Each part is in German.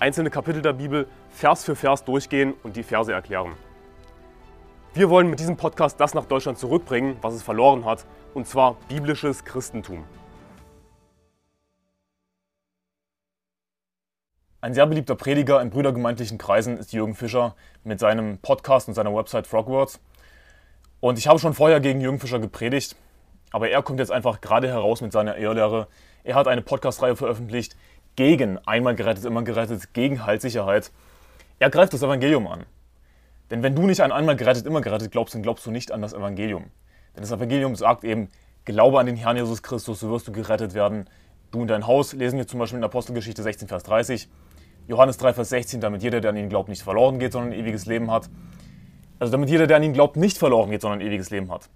einzelne Kapitel der Bibel Vers für Vers durchgehen und die Verse erklären. Wir wollen mit diesem Podcast das nach Deutschland zurückbringen, was es verloren hat, und zwar biblisches Christentum. Ein sehr beliebter Prediger in brüdergemeindlichen Kreisen ist Jürgen Fischer mit seinem Podcast und seiner Website Frogwords. Und ich habe schon vorher gegen Jürgen Fischer gepredigt, aber er kommt jetzt einfach gerade heraus mit seiner Ehrlehre. Er hat eine Podcast-Reihe veröffentlicht, gegen einmal gerettet, immer gerettet, gegen Heilssicherheit. Er greift das Evangelium an. Denn wenn du nicht an einmal gerettet, immer gerettet glaubst, dann glaubst du nicht an das Evangelium. Denn das Evangelium sagt eben, glaube an den Herrn Jesus Christus, so wirst du gerettet werden. Du und dein Haus, lesen wir zum Beispiel in Apostelgeschichte 16, Vers 30. Johannes 3, Vers 16, damit jeder, der an ihn glaubt, nicht verloren geht, sondern ein ewiges Leben hat. Also damit jeder, der an ihn glaubt, nicht verloren geht, sondern ein ewiges Leben hat.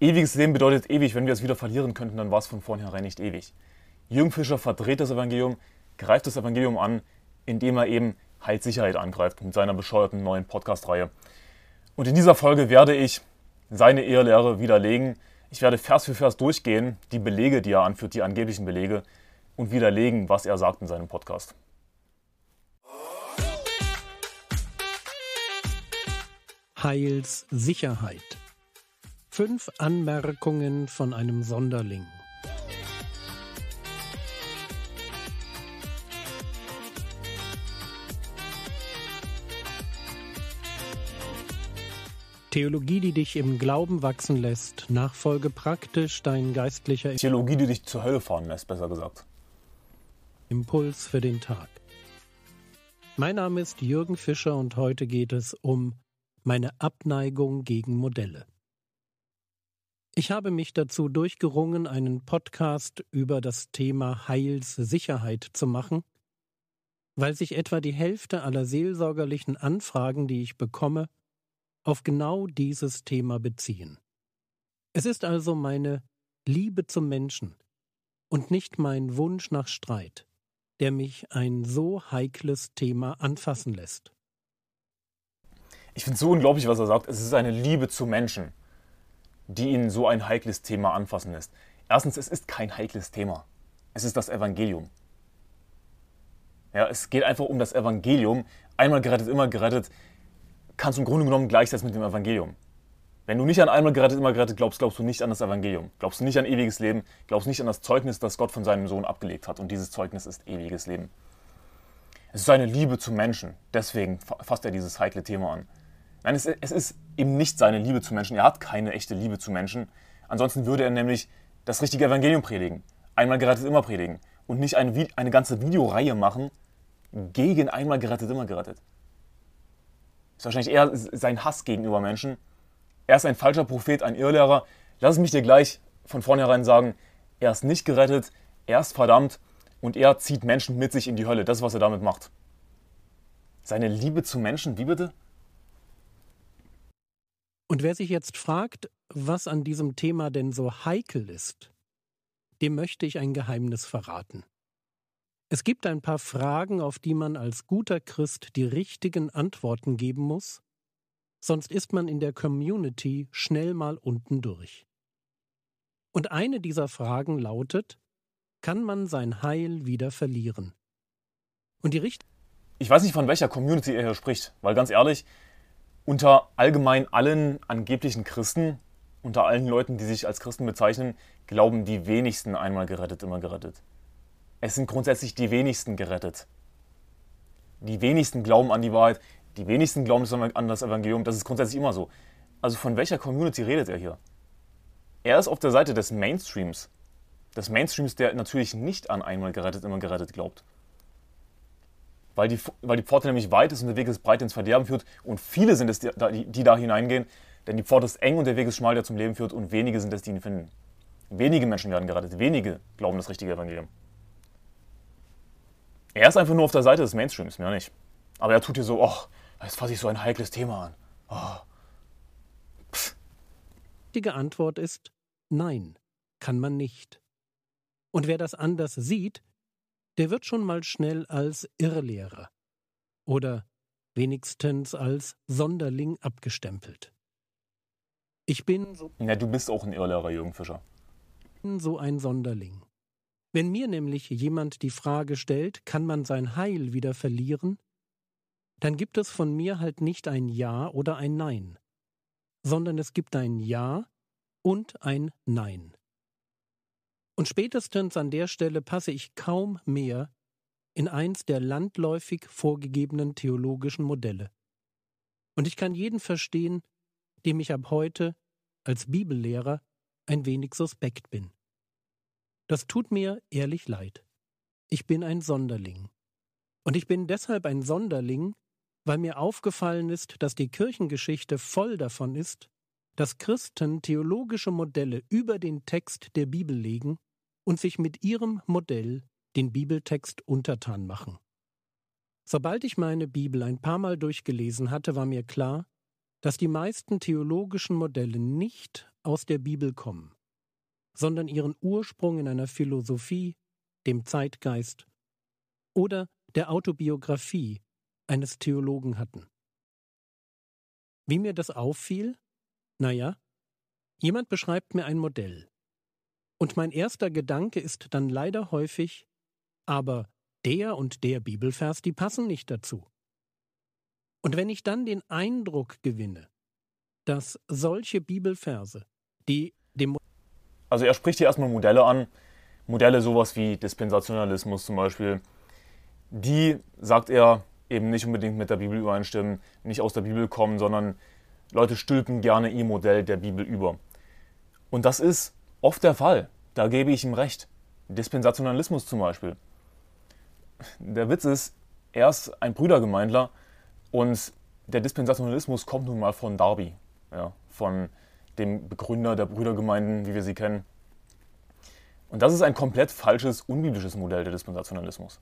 Ewiges Leben bedeutet ewig. Wenn wir es wieder verlieren könnten, dann war es von vornherein nicht ewig. Jürgen Fischer verdreht das Evangelium, greift das Evangelium an, indem er eben Heilssicherheit angreift mit seiner bescheuerten neuen Podcast-Reihe. Und in dieser Folge werde ich seine Ehelehre widerlegen. Ich werde Vers für Vers durchgehen, die Belege, die er anführt, die angeblichen Belege, und widerlegen, was er sagt in seinem Podcast. Heilssicherheit. Fünf Anmerkungen von einem Sonderling. Theologie, die dich im Glauben wachsen lässt. Nachfolge praktisch dein geistlicher Theologie, die dich zur Hölle fahren lässt, besser gesagt. Impuls für den Tag. Mein Name ist Jürgen Fischer und heute geht es um meine Abneigung gegen Modelle. Ich habe mich dazu durchgerungen, einen Podcast über das Thema Heilssicherheit zu machen, weil sich etwa die Hälfte aller seelsorgerlichen Anfragen, die ich bekomme, auf genau dieses Thema beziehen. Es ist also meine Liebe zum Menschen und nicht mein Wunsch nach Streit, der mich ein so heikles Thema anfassen lässt. Ich finde es so unglaublich, was er sagt. Es ist eine Liebe zu Menschen, die ihn so ein heikles Thema anfassen lässt. Erstens, es ist kein heikles Thema. Es ist das Evangelium. Ja, es geht einfach um das Evangelium. Einmal gerettet, immer gerettet kannst du im Grunde genommen gleichsetzen mit dem Evangelium. Wenn du nicht an einmal gerettet, immer gerettet glaubst, glaubst du nicht an das Evangelium. Glaubst du nicht an ewiges Leben, glaubst nicht an das Zeugnis, das Gott von seinem Sohn abgelegt hat. Und dieses Zeugnis ist ewiges Leben. Es ist seine Liebe zu Menschen. Deswegen fasst er dieses heikle Thema an. Nein, es, es ist eben nicht seine Liebe zu Menschen. Er hat keine echte Liebe zu Menschen. Ansonsten würde er nämlich das richtige Evangelium predigen. Einmal gerettet, immer predigen. Und nicht eine, eine ganze Videoreihe machen gegen einmal gerettet, immer gerettet ist wahrscheinlich eher sein Hass gegenüber Menschen. Er ist ein falscher Prophet, ein Irrlehrer. Lass mich dir gleich von vornherein sagen, er ist nicht gerettet, er ist verdammt und er zieht Menschen mit sich in die Hölle. Das ist, was er damit macht. Seine Liebe zu Menschen, wie bitte? Und wer sich jetzt fragt, was an diesem Thema denn so heikel ist, dem möchte ich ein Geheimnis verraten. Es gibt ein paar Fragen, auf die man als guter Christ die richtigen Antworten geben muss, sonst ist man in der Community schnell mal unten durch. Und eine dieser Fragen lautet, kann man sein Heil wieder verlieren? Und die Richt Ich weiß nicht, von welcher Community er hier spricht, weil ganz ehrlich, unter allgemein allen angeblichen Christen, unter allen Leuten, die sich als Christen bezeichnen, glauben die wenigsten einmal gerettet, immer gerettet. Es sind grundsätzlich die wenigsten gerettet. Die wenigsten glauben an die Wahrheit, die wenigsten glauben an das Evangelium. Das ist grundsätzlich immer so. Also von welcher Community redet er hier? Er ist auf der Seite des Mainstreams. Des Mainstreams, der natürlich nicht an einmal gerettet, immer gerettet glaubt. Weil die, weil die Pforte nämlich weit ist und der Weg ist breit ins Verderben führt und viele sind es, die, die da hineingehen, denn die Pforte ist eng und der Weg ist schmal, der zum Leben führt und wenige sind es, die ihn finden. Wenige Menschen werden gerettet, wenige glauben das richtige Evangelium. Er ist einfach nur auf der Seite des Mainstreams, mehr nicht. Aber er tut hier so, ach, Jetzt fasse ich so ein heikles Thema an. Oh. Die Antwort ist nein, kann man nicht. Und wer das anders sieht, der wird schon mal schnell als Irrlehrer oder wenigstens als Sonderling abgestempelt. Ich bin so. Ja, du bist auch ein Irrlehrer, Jürgen Fischer. So ein Sonderling. Wenn mir nämlich jemand die Frage stellt, kann man sein Heil wieder verlieren, dann gibt es von mir halt nicht ein Ja oder ein Nein, sondern es gibt ein Ja und ein Nein. Und spätestens an der Stelle passe ich kaum mehr in eins der landläufig vorgegebenen theologischen Modelle. Und ich kann jeden verstehen, dem ich ab heute als Bibellehrer ein wenig suspekt bin. Das tut mir ehrlich leid. Ich bin ein Sonderling. Und ich bin deshalb ein Sonderling, weil mir aufgefallen ist, dass die Kirchengeschichte voll davon ist, dass Christen theologische Modelle über den Text der Bibel legen und sich mit ihrem Modell den Bibeltext untertan machen. Sobald ich meine Bibel ein paar Mal durchgelesen hatte, war mir klar, dass die meisten theologischen Modelle nicht aus der Bibel kommen, sondern ihren Ursprung in einer Philosophie, dem Zeitgeist oder der Autobiografie eines Theologen hatten. Wie mir das auffiel? Naja, jemand beschreibt mir ein Modell. Und mein erster Gedanke ist dann leider häufig, aber der und der Bibelvers, die passen nicht dazu. Und wenn ich dann den Eindruck gewinne, dass solche Bibelverse, die Also er spricht hier erstmal Modelle an, Modelle sowas wie Dispensationalismus zum Beispiel, die, sagt er, eben nicht unbedingt mit der Bibel übereinstimmen, nicht aus der Bibel kommen, sondern Leute stülpen gerne ihr Modell der Bibel über. Und das ist oft der Fall. Da gebe ich ihm recht. Dispensationalismus zum Beispiel. Der Witz ist, er ist ein Brüdergemeindler und der Dispensationalismus kommt nun mal von Darby, ja, von dem Begründer der Brüdergemeinden, wie wir sie kennen. Und das ist ein komplett falsches, unbiblisches Modell der Dispensationalismus.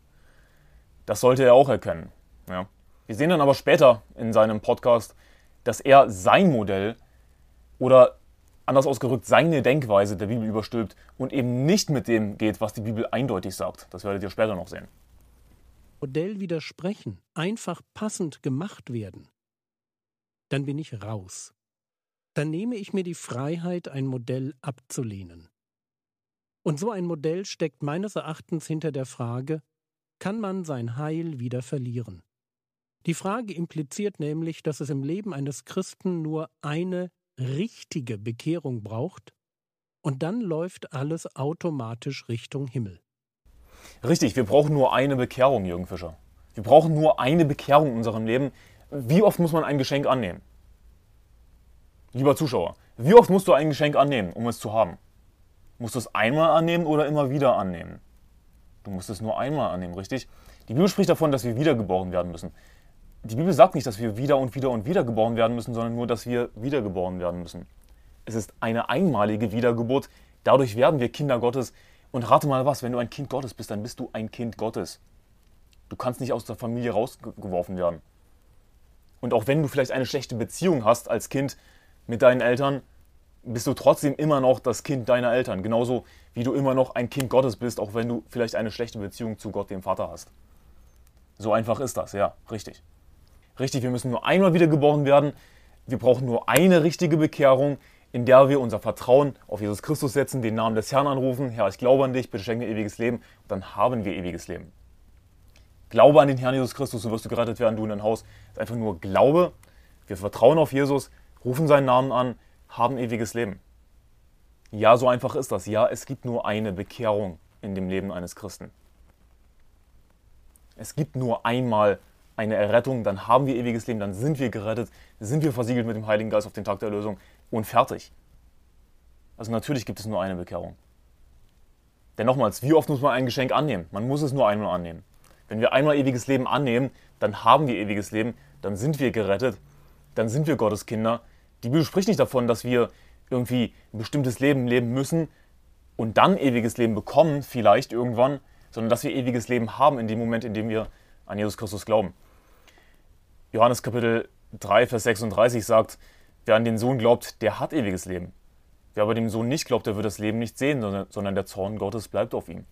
Das sollte er auch erkennen. Ja. Wir sehen dann aber später in seinem Podcast, dass er sein Modell oder anders ausgerückt seine Denkweise der Bibel überstülpt und eben nicht mit dem geht, was die Bibel eindeutig sagt. Das werdet ihr später noch sehen. Modell widersprechen, einfach passend gemacht werden, dann bin ich raus. Dann nehme ich mir die Freiheit, ein Modell abzulehnen. Und so ein Modell steckt meines Erachtens hinter der Frage, kann man sein Heil wieder verlieren? Die Frage impliziert nämlich, dass es im Leben eines Christen nur eine richtige Bekehrung braucht, und dann läuft alles automatisch Richtung Himmel. Richtig, wir brauchen nur eine Bekehrung, Jürgen Fischer. Wir brauchen nur eine Bekehrung in unserem Leben. Wie oft muss man ein Geschenk annehmen? Lieber Zuschauer, wie oft musst du ein Geschenk annehmen, um es zu haben? Musst du es einmal annehmen oder immer wieder annehmen? Du musst es nur einmal annehmen, richtig? Die Bibel spricht davon, dass wir wiedergeboren werden müssen die Bibel sagt nicht, dass wir wieder und wieder und wieder geboren werden müssen, sondern nur, dass wir wiedergeboren werden müssen. Es ist eine einmalige Wiedergeburt. Dadurch werden wir Kinder Gottes. Und rate mal was, wenn du ein Kind Gottes bist, dann bist du ein Kind Gottes. Du kannst nicht aus der Familie rausgeworfen werden. Und auch wenn du vielleicht eine schlechte Beziehung hast als Kind mit deinen Eltern, bist du trotzdem immer noch das Kind deiner Eltern. Genauso wie du immer noch ein Kind Gottes bist, auch wenn du vielleicht eine schlechte Beziehung zu Gott, dem Vater, hast. So einfach ist das, ja, richtig. Richtig, wir müssen nur einmal wiedergeboren werden. Wir brauchen nur eine richtige Bekehrung, in der wir unser Vertrauen auf Jesus Christus setzen, den Namen des Herrn anrufen. Herr, ich glaube an dich, bitte schenke mir ewiges Leben. Und dann haben wir ewiges Leben. Glaube an den Herrn Jesus Christus, so wirst du gerettet werden, du in dein Haus. Das ist einfach nur Glaube. Wir vertrauen auf Jesus, rufen seinen Namen an, haben ewiges Leben. Ja, so einfach ist das. Ja, es gibt nur eine Bekehrung in dem Leben eines Christen. Es gibt nur einmal eine Errettung, dann haben wir ewiges Leben, dann sind wir gerettet, sind wir versiegelt mit dem Heiligen Geist auf den Tag der Erlösung und fertig. Also natürlich gibt es nur eine Bekehrung. Denn nochmals, wie oft muss man ein Geschenk annehmen? Man muss es nur einmal annehmen. Wenn wir einmal ewiges Leben annehmen, dann haben wir ewiges Leben, dann sind wir gerettet, dann sind wir Gottes Kinder. Die Bibel spricht nicht davon, dass wir irgendwie ein bestimmtes Leben leben müssen und dann ewiges Leben bekommen, vielleicht irgendwann, sondern dass wir ewiges Leben haben in dem Moment, in dem wir an Jesus Christus glauben. Johannes Kapitel 3, Vers 36 sagt, wer an den Sohn glaubt, der hat ewiges Leben. Wer aber dem Sohn nicht glaubt, der wird das Leben nicht sehen, sondern der Zorn Gottes bleibt auf ihm.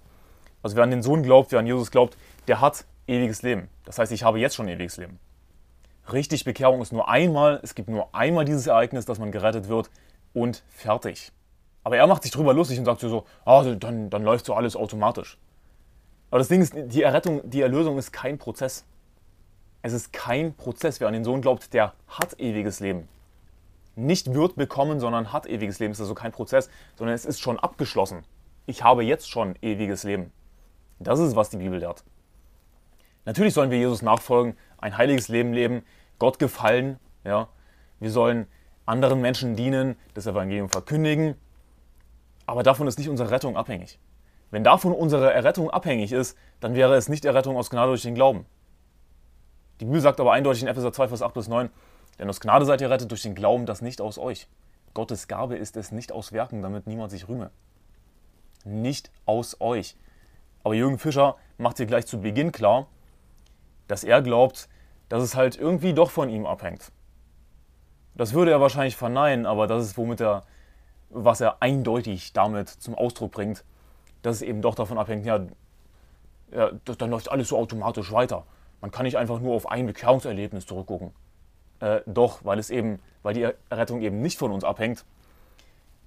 Also wer an den Sohn glaubt, wer an Jesus glaubt, der hat ewiges Leben. Das heißt, ich habe jetzt schon ewiges Leben. Richtig, Bekehrung ist nur einmal, es gibt nur einmal dieses Ereignis, dass man gerettet wird und fertig. Aber er macht sich drüber lustig und sagt so, ah, dann, dann läuft so alles automatisch. Aber das Ding ist, die Errettung, die Erlösung ist kein Prozess. Es ist kein Prozess. Wer an den Sohn glaubt, der hat ewiges Leben. Nicht wird bekommen, sondern hat ewiges Leben. Es ist also kein Prozess, sondern es ist schon abgeschlossen. Ich habe jetzt schon ewiges Leben. Das ist, was die Bibel lehrt. Natürlich sollen wir Jesus nachfolgen, ein heiliges Leben leben, Gott gefallen. Ja? Wir sollen anderen Menschen dienen, das Evangelium verkündigen. Aber davon ist nicht unsere Rettung abhängig. Wenn davon unsere Errettung abhängig ist, dann wäre es nicht Errettung aus Gnade durch den Glauben. Die Bibel sagt aber eindeutig in Epheser 2, Vers 8 bis 9, denn aus Gnade seid ihr rettet durch den Glauben, das nicht aus euch. Gottes Gabe ist es nicht aus Werken, damit niemand sich rühme. Nicht aus euch. Aber Jürgen Fischer macht hier gleich zu Beginn klar, dass er glaubt, dass es halt irgendwie doch von ihm abhängt. Das würde er wahrscheinlich verneinen, aber das ist womit er, was er eindeutig damit zum Ausdruck bringt, dass es eben doch davon abhängt, ja, ja dann läuft alles so automatisch weiter. Man kann nicht einfach nur auf ein Bekehrungserlebnis zurückgucken. Äh, doch, weil es eben, weil die Rettung eben nicht von uns abhängt.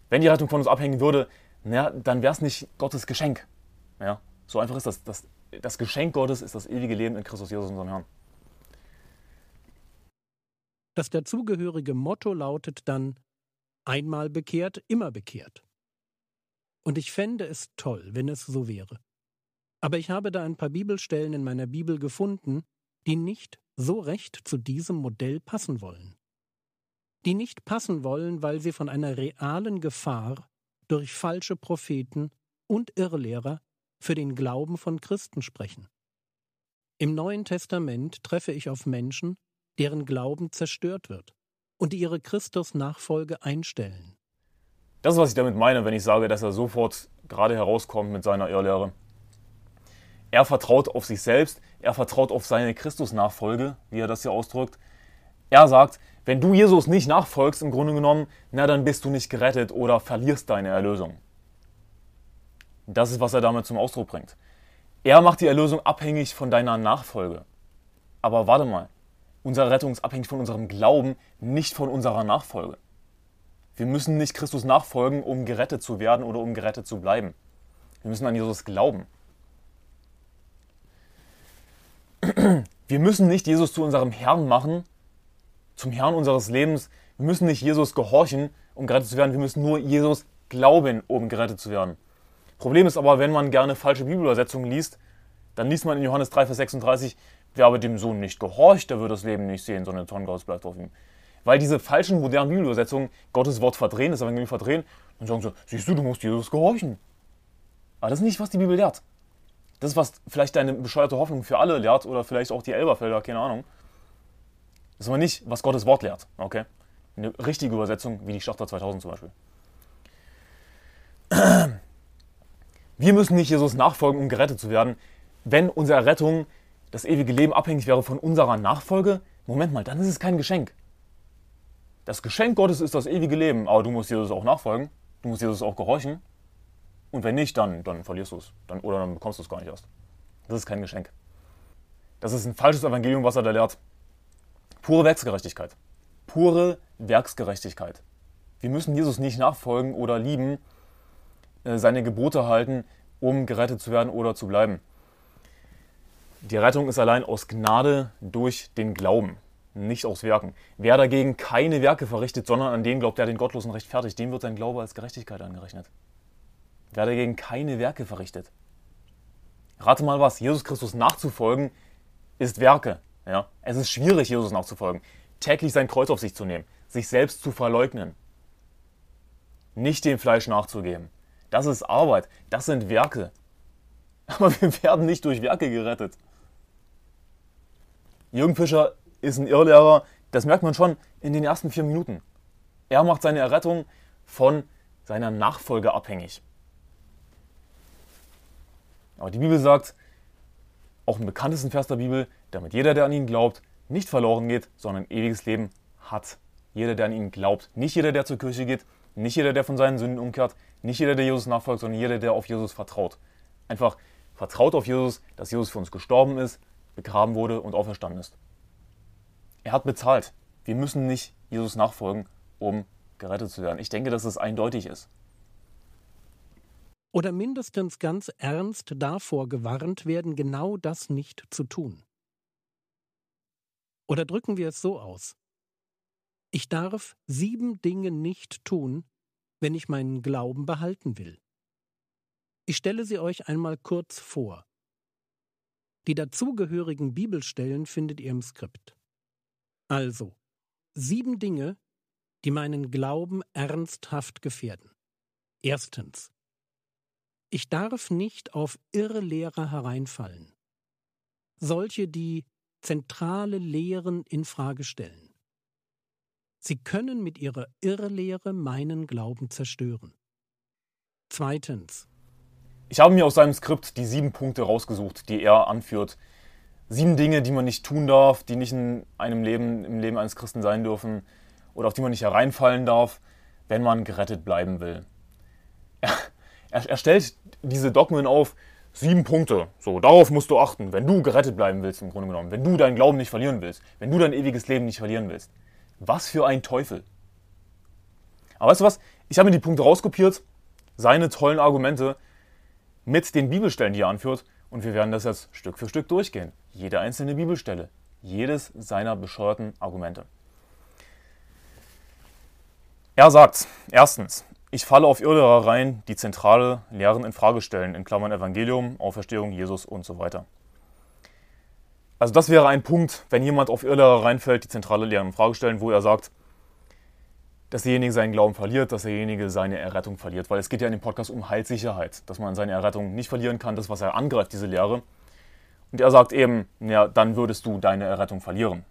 Wenn die Rettung von uns abhängen würde, na, dann wäre es nicht Gottes Geschenk. Ja, so einfach ist das. das. Das Geschenk Gottes ist das ewige Leben in Christus Jesus, unserem Herrn. Das dazugehörige Motto lautet dann einmal bekehrt, immer bekehrt. Und ich fände es toll, wenn es so wäre. Aber ich habe da ein paar Bibelstellen in meiner Bibel gefunden, die nicht so recht zu diesem Modell passen wollen. Die nicht passen wollen, weil sie von einer realen Gefahr durch falsche Propheten und Irrlehrer für den Glauben von Christen sprechen. Im Neuen Testament treffe ich auf Menschen, deren Glauben zerstört wird und ihre Christusnachfolge einstellen. Das ist, was ich damit meine, wenn ich sage, dass er sofort gerade herauskommt mit seiner Irrlehre. Er vertraut auf sich selbst, er vertraut auf seine Christusnachfolge, wie er das hier ausdrückt. Er sagt, wenn du Jesus nicht nachfolgst, im Grunde genommen, na dann bist du nicht gerettet oder verlierst deine Erlösung. Das ist, was er damit zum Ausdruck bringt. Er macht die Erlösung abhängig von deiner Nachfolge. Aber warte mal, unsere Rettung ist abhängig von unserem Glauben, nicht von unserer Nachfolge. Wir müssen nicht Christus nachfolgen, um gerettet zu werden oder um gerettet zu bleiben. Wir müssen an Jesus glauben. Wir müssen nicht Jesus zu unserem Herrn machen, zum Herrn unseres Lebens. Wir müssen nicht Jesus gehorchen, um gerettet zu werden. Wir müssen nur Jesus glauben, um gerettet zu werden. Problem ist aber, wenn man gerne falsche Bibelübersetzungen liest, dann liest man in Johannes 3, Vers 36, wer aber dem Sohn nicht gehorcht, der wird das Leben nicht sehen, sondern der Zorn Gottes bleibt auf ihm. Weil diese falschen modernen Bibelübersetzungen Gottes Wort verdrehen, das Evangelium verdrehen, und sagen so, siehst du, du musst Jesus gehorchen. Aber das ist nicht, was die Bibel lehrt. Das ist, was vielleicht deine bescheuerte Hoffnung für alle lehrt oder vielleicht auch die Elberfelder, keine Ahnung. Das ist aber nicht, was Gottes Wort lehrt, okay? Eine richtige Übersetzung, wie die Schlachter 2000 zum Beispiel. Wir müssen nicht Jesus nachfolgen, um gerettet zu werden. Wenn unsere Rettung, das ewige Leben abhängig wäre von unserer Nachfolge, Moment mal, dann ist es kein Geschenk. Das Geschenk Gottes ist das ewige Leben, aber du musst Jesus auch nachfolgen, du musst Jesus auch gehorchen. Und wenn nicht, dann, dann verlierst du es. Dann, oder dann bekommst du es gar nicht erst. Das ist kein Geschenk. Das ist ein falsches Evangelium, was er da lehrt. Pure Werksgerechtigkeit. Pure Werksgerechtigkeit. Wir müssen Jesus nicht nachfolgen oder lieben, äh, seine Gebote halten, um gerettet zu werden oder zu bleiben. Die Rettung ist allein aus Gnade durch den Glauben, nicht aus Werken. Wer dagegen keine Werke verrichtet, sondern an den glaubt, der den Gottlosen rechtfertigt, dem wird sein Glaube als Gerechtigkeit angerechnet. Wer dagegen keine Werke verrichtet. Rate mal was, Jesus Christus nachzufolgen ist Werke. Ja? Es ist schwierig, Jesus nachzufolgen. Täglich sein Kreuz auf sich zu nehmen, sich selbst zu verleugnen. Nicht dem Fleisch nachzugeben. Das ist Arbeit, das sind Werke. Aber wir werden nicht durch Werke gerettet. Jürgen Fischer ist ein Irrlehrer, das merkt man schon in den ersten vier Minuten. Er macht seine Errettung von seiner Nachfolge abhängig. Aber die Bibel sagt, auch im bekanntesten Vers der Bibel, damit jeder, der an ihn glaubt, nicht verloren geht, sondern ewiges Leben hat. Jeder, der an ihn glaubt. Nicht jeder, der zur Kirche geht, nicht jeder, der von seinen Sünden umkehrt, nicht jeder, der Jesus nachfolgt, sondern jeder, der auf Jesus vertraut. Einfach vertraut auf Jesus, dass Jesus für uns gestorben ist, begraben wurde und auferstanden ist. Er hat bezahlt. Wir müssen nicht Jesus nachfolgen, um gerettet zu werden. Ich denke, dass es eindeutig ist. Oder mindestens ganz ernst davor gewarnt werden, genau das nicht zu tun. Oder drücken wir es so aus. Ich darf sieben Dinge nicht tun, wenn ich meinen Glauben behalten will. Ich stelle sie euch einmal kurz vor. Die dazugehörigen Bibelstellen findet ihr im Skript. Also, sieben Dinge, die meinen Glauben ernsthaft gefährden. Erstens. Ich darf nicht auf Irrlehrer hereinfallen. Solche, die zentrale Lehren in Frage stellen. Sie können mit ihrer Irrlehre meinen Glauben zerstören. Zweitens. Ich habe mir aus seinem Skript die sieben Punkte rausgesucht, die er anführt. Sieben Dinge, die man nicht tun darf, die nicht in einem Leben, im Leben eines Christen sein dürfen oder auf die man nicht hereinfallen darf, wenn man gerettet bleiben will. Er, er, er stellt diese Dogmen auf, sieben Punkte. So, darauf musst du achten, wenn du gerettet bleiben willst, im Grunde genommen. Wenn du deinen Glauben nicht verlieren willst. Wenn du dein ewiges Leben nicht verlieren willst. Was für ein Teufel. Aber weißt du was? Ich habe mir die Punkte rauskopiert, seine tollen Argumente mit den Bibelstellen, die er anführt. Und wir werden das jetzt Stück für Stück durchgehen. Jede einzelne Bibelstelle. Jedes seiner bescheuerten Argumente. Er sagt, erstens, ich falle auf Irrlehrer rein, die zentrale Lehren in Frage stellen, in Klammern Evangelium, Auferstehung, Jesus und so weiter. Also das wäre ein Punkt, wenn jemand auf Irrlehrer reinfällt, die zentrale Lehren in Frage stellen, wo er sagt, dass derjenige seinen Glauben verliert, dass derjenige seine Errettung verliert. Weil es geht ja in dem Podcast um Heilssicherheit, dass man seine Errettung nicht verlieren kann, das, was er angreift, diese Lehre. Und er sagt eben, ja, dann würdest du deine Errettung verlieren.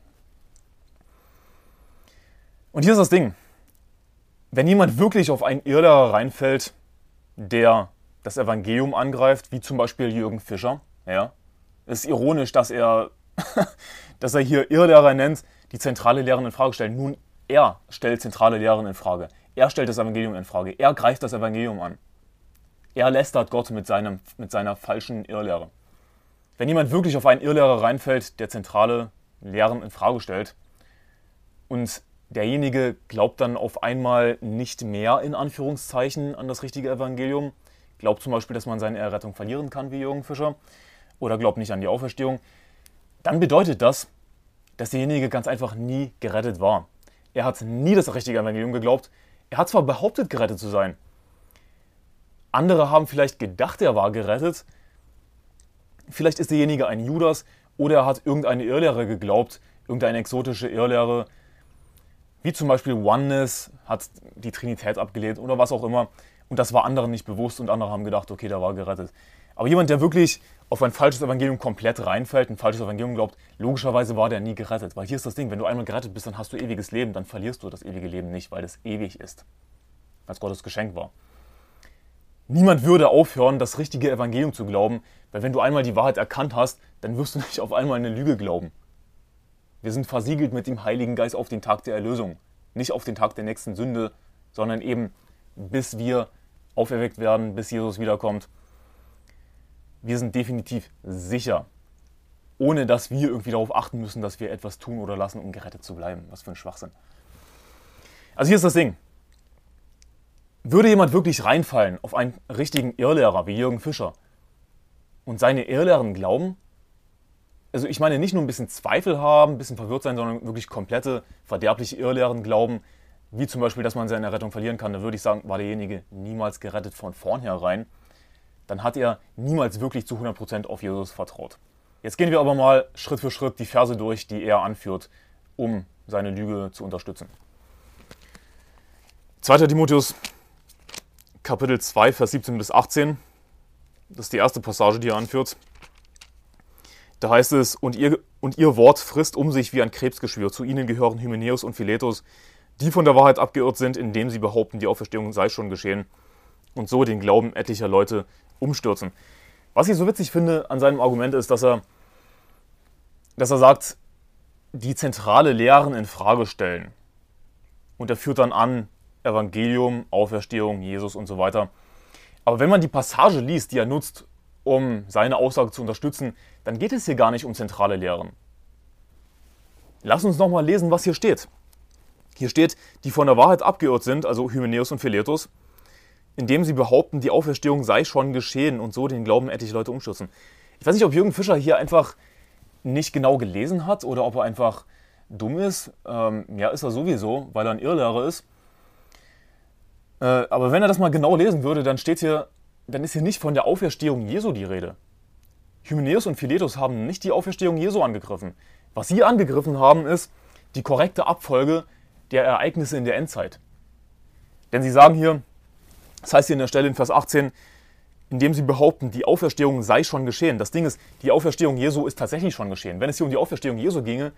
Und hier ist das Ding. Wenn jemand wirklich auf einen Irrlehrer reinfällt, der das Evangelium angreift, wie zum Beispiel Jürgen Fischer, ja, ist ironisch, dass er dass er hier Irrlehrer nennt, die zentrale Lehren in Frage stellen. Nun, er stellt zentrale Lehren in Frage. Er stellt das Evangelium in Frage. Er greift das Evangelium an. Er lästert Gott mit, seinem, mit seiner falschen Irrlehre. Wenn jemand wirklich auf einen Irrlehrer reinfällt, der zentrale Lehren in Frage stellt und derjenige glaubt dann auf einmal nicht mehr in Anführungszeichen an das richtige Evangelium, glaubt zum Beispiel, dass man seine Errettung verlieren kann wie Jürgen Fischer oder glaubt nicht an die Auferstehung, dann bedeutet das, dass derjenige ganz einfach nie gerettet war. Er hat nie das richtige Evangelium geglaubt. Er hat zwar behauptet, gerettet zu sein. Andere haben vielleicht gedacht, er war gerettet. Vielleicht ist derjenige ein Judas oder er hat irgendeine Irrlehre geglaubt, irgendeine exotische Irrlehre, wie zum Beispiel Oneness, hat die Trinität abgelehnt oder was auch immer. Und das war anderen nicht bewusst und andere haben gedacht, okay, der war gerettet. Aber jemand, der wirklich auf ein falsches Evangelium komplett reinfällt, ein falsches Evangelium glaubt, logischerweise war der nie gerettet. Weil hier ist das Ding, wenn du einmal gerettet bist, dann hast du ewiges Leben, dann verlierst du das ewige Leben nicht, weil es ewig ist. Als Gottes Geschenk war. Niemand würde aufhören, das richtige Evangelium zu glauben, weil wenn du einmal die Wahrheit erkannt hast, dann wirst du nicht auf einmal eine Lüge glauben. Wir sind versiegelt mit dem Heiligen Geist auf den Tag der Erlösung. Nicht auf den Tag der nächsten Sünde, sondern eben bis wir auferweckt werden, bis Jesus wiederkommt wir sind definitiv sicher, ohne dass wir irgendwie darauf achten müssen, dass wir etwas tun oder lassen, um gerettet zu bleiben. Was für ein Schwachsinn. Also hier ist das Ding. Würde jemand wirklich reinfallen auf einen richtigen Irrlehrer wie Jürgen Fischer und seine Irrlehren glauben, also ich meine nicht nur ein bisschen Zweifel haben, ein bisschen verwirrt sein, sondern wirklich komplette verderbliche Irrlehren glauben, wie zum Beispiel, dass man seine Rettung verlieren kann, dann würde ich sagen, war derjenige niemals gerettet von vornherein dann hat er niemals wirklich zu 100% auf Jesus vertraut. Jetzt gehen wir aber mal Schritt für Schritt die Verse durch, die er anführt, um seine Lüge zu unterstützen. 2. Timotheus Kapitel 2, Vers 17 bis 18. Das ist die erste Passage, die er anführt. Da heißt es, und ihr, und ihr Wort frisst um sich wie ein Krebsgeschwür. Zu ihnen gehören Hymenäus und Philetus, die von der Wahrheit abgeirrt sind, indem sie behaupten, die Auferstehung sei schon geschehen und so den Glauben etlicher Leute umstürzen. Was ich so witzig finde an seinem Argument ist, dass er, dass er sagt, die zentrale Lehren in Frage stellen. Und er führt dann an Evangelium, Auferstehung, Jesus und so weiter. Aber wenn man die Passage liest, die er nutzt, um seine Aussage zu unterstützen, dann geht es hier gar nicht um zentrale Lehren. Lass uns nochmal lesen, was hier steht. Hier steht, die von der Wahrheit abgeirrt sind, also Hymenäus und Philetus, indem sie behaupten, die Auferstehung sei schon geschehen und so den Glauben etliche Leute umstürzen. Ich weiß nicht, ob Jürgen Fischer hier einfach nicht genau gelesen hat oder ob er einfach dumm ist. Ähm, ja, ist er sowieso, weil er ein Irrlehrer ist. Äh, aber wenn er das mal genau lesen würde, dann steht hier, dann ist hier nicht von der Auferstehung Jesu die Rede. Hymenäus und Philetus haben nicht die Auferstehung Jesu angegriffen. Was sie angegriffen haben, ist die korrekte Abfolge der Ereignisse in der Endzeit. Denn sie sagen hier, das heißt hier in der Stelle in Vers 18, indem sie behaupten, die Auferstehung sei schon geschehen. Das Ding ist, die Auferstehung Jesu ist tatsächlich schon geschehen. Wenn es hier um die Auferstehung Jesu ginge,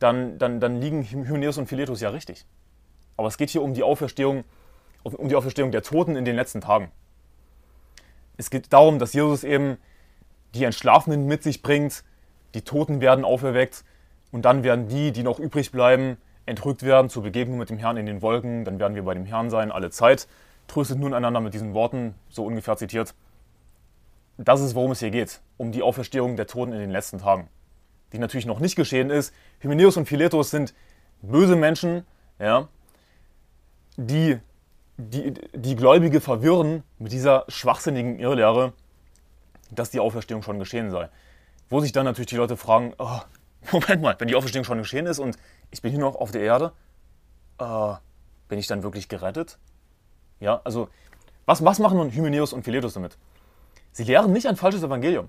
dann, dann, dann liegen Hymenäus und Philetus ja richtig. Aber es geht hier um die Auferstehung, um die Auferstehung der Toten in den letzten Tagen. Es geht darum, dass Jesus eben die Entschlafenen mit sich bringt, die Toten werden auferweckt und dann werden die, die noch übrig bleiben, entrückt werden zur Begegnung mit dem Herrn in den Wolken. Dann werden wir bei dem Herrn sein, alle Zeit. Tröstet nun einander mit diesen Worten, so ungefähr zitiert. Das ist, worum es hier geht, um die Auferstehung der Toten in den letzten Tagen. Die natürlich noch nicht geschehen ist. Hymenäus und Philetus sind böse Menschen, ja, die, die die Gläubige verwirren mit dieser schwachsinnigen Irrlehre, dass die Auferstehung schon geschehen sei. Wo sich dann natürlich die Leute fragen, oh, Moment mal, wenn die Auferstehung schon geschehen ist und ich bin hier noch auf der Erde, äh, bin ich dann wirklich gerettet? Ja, also was, was machen nun Hymenäus und Philetus damit? Sie lehren nicht ein falsches Evangelium.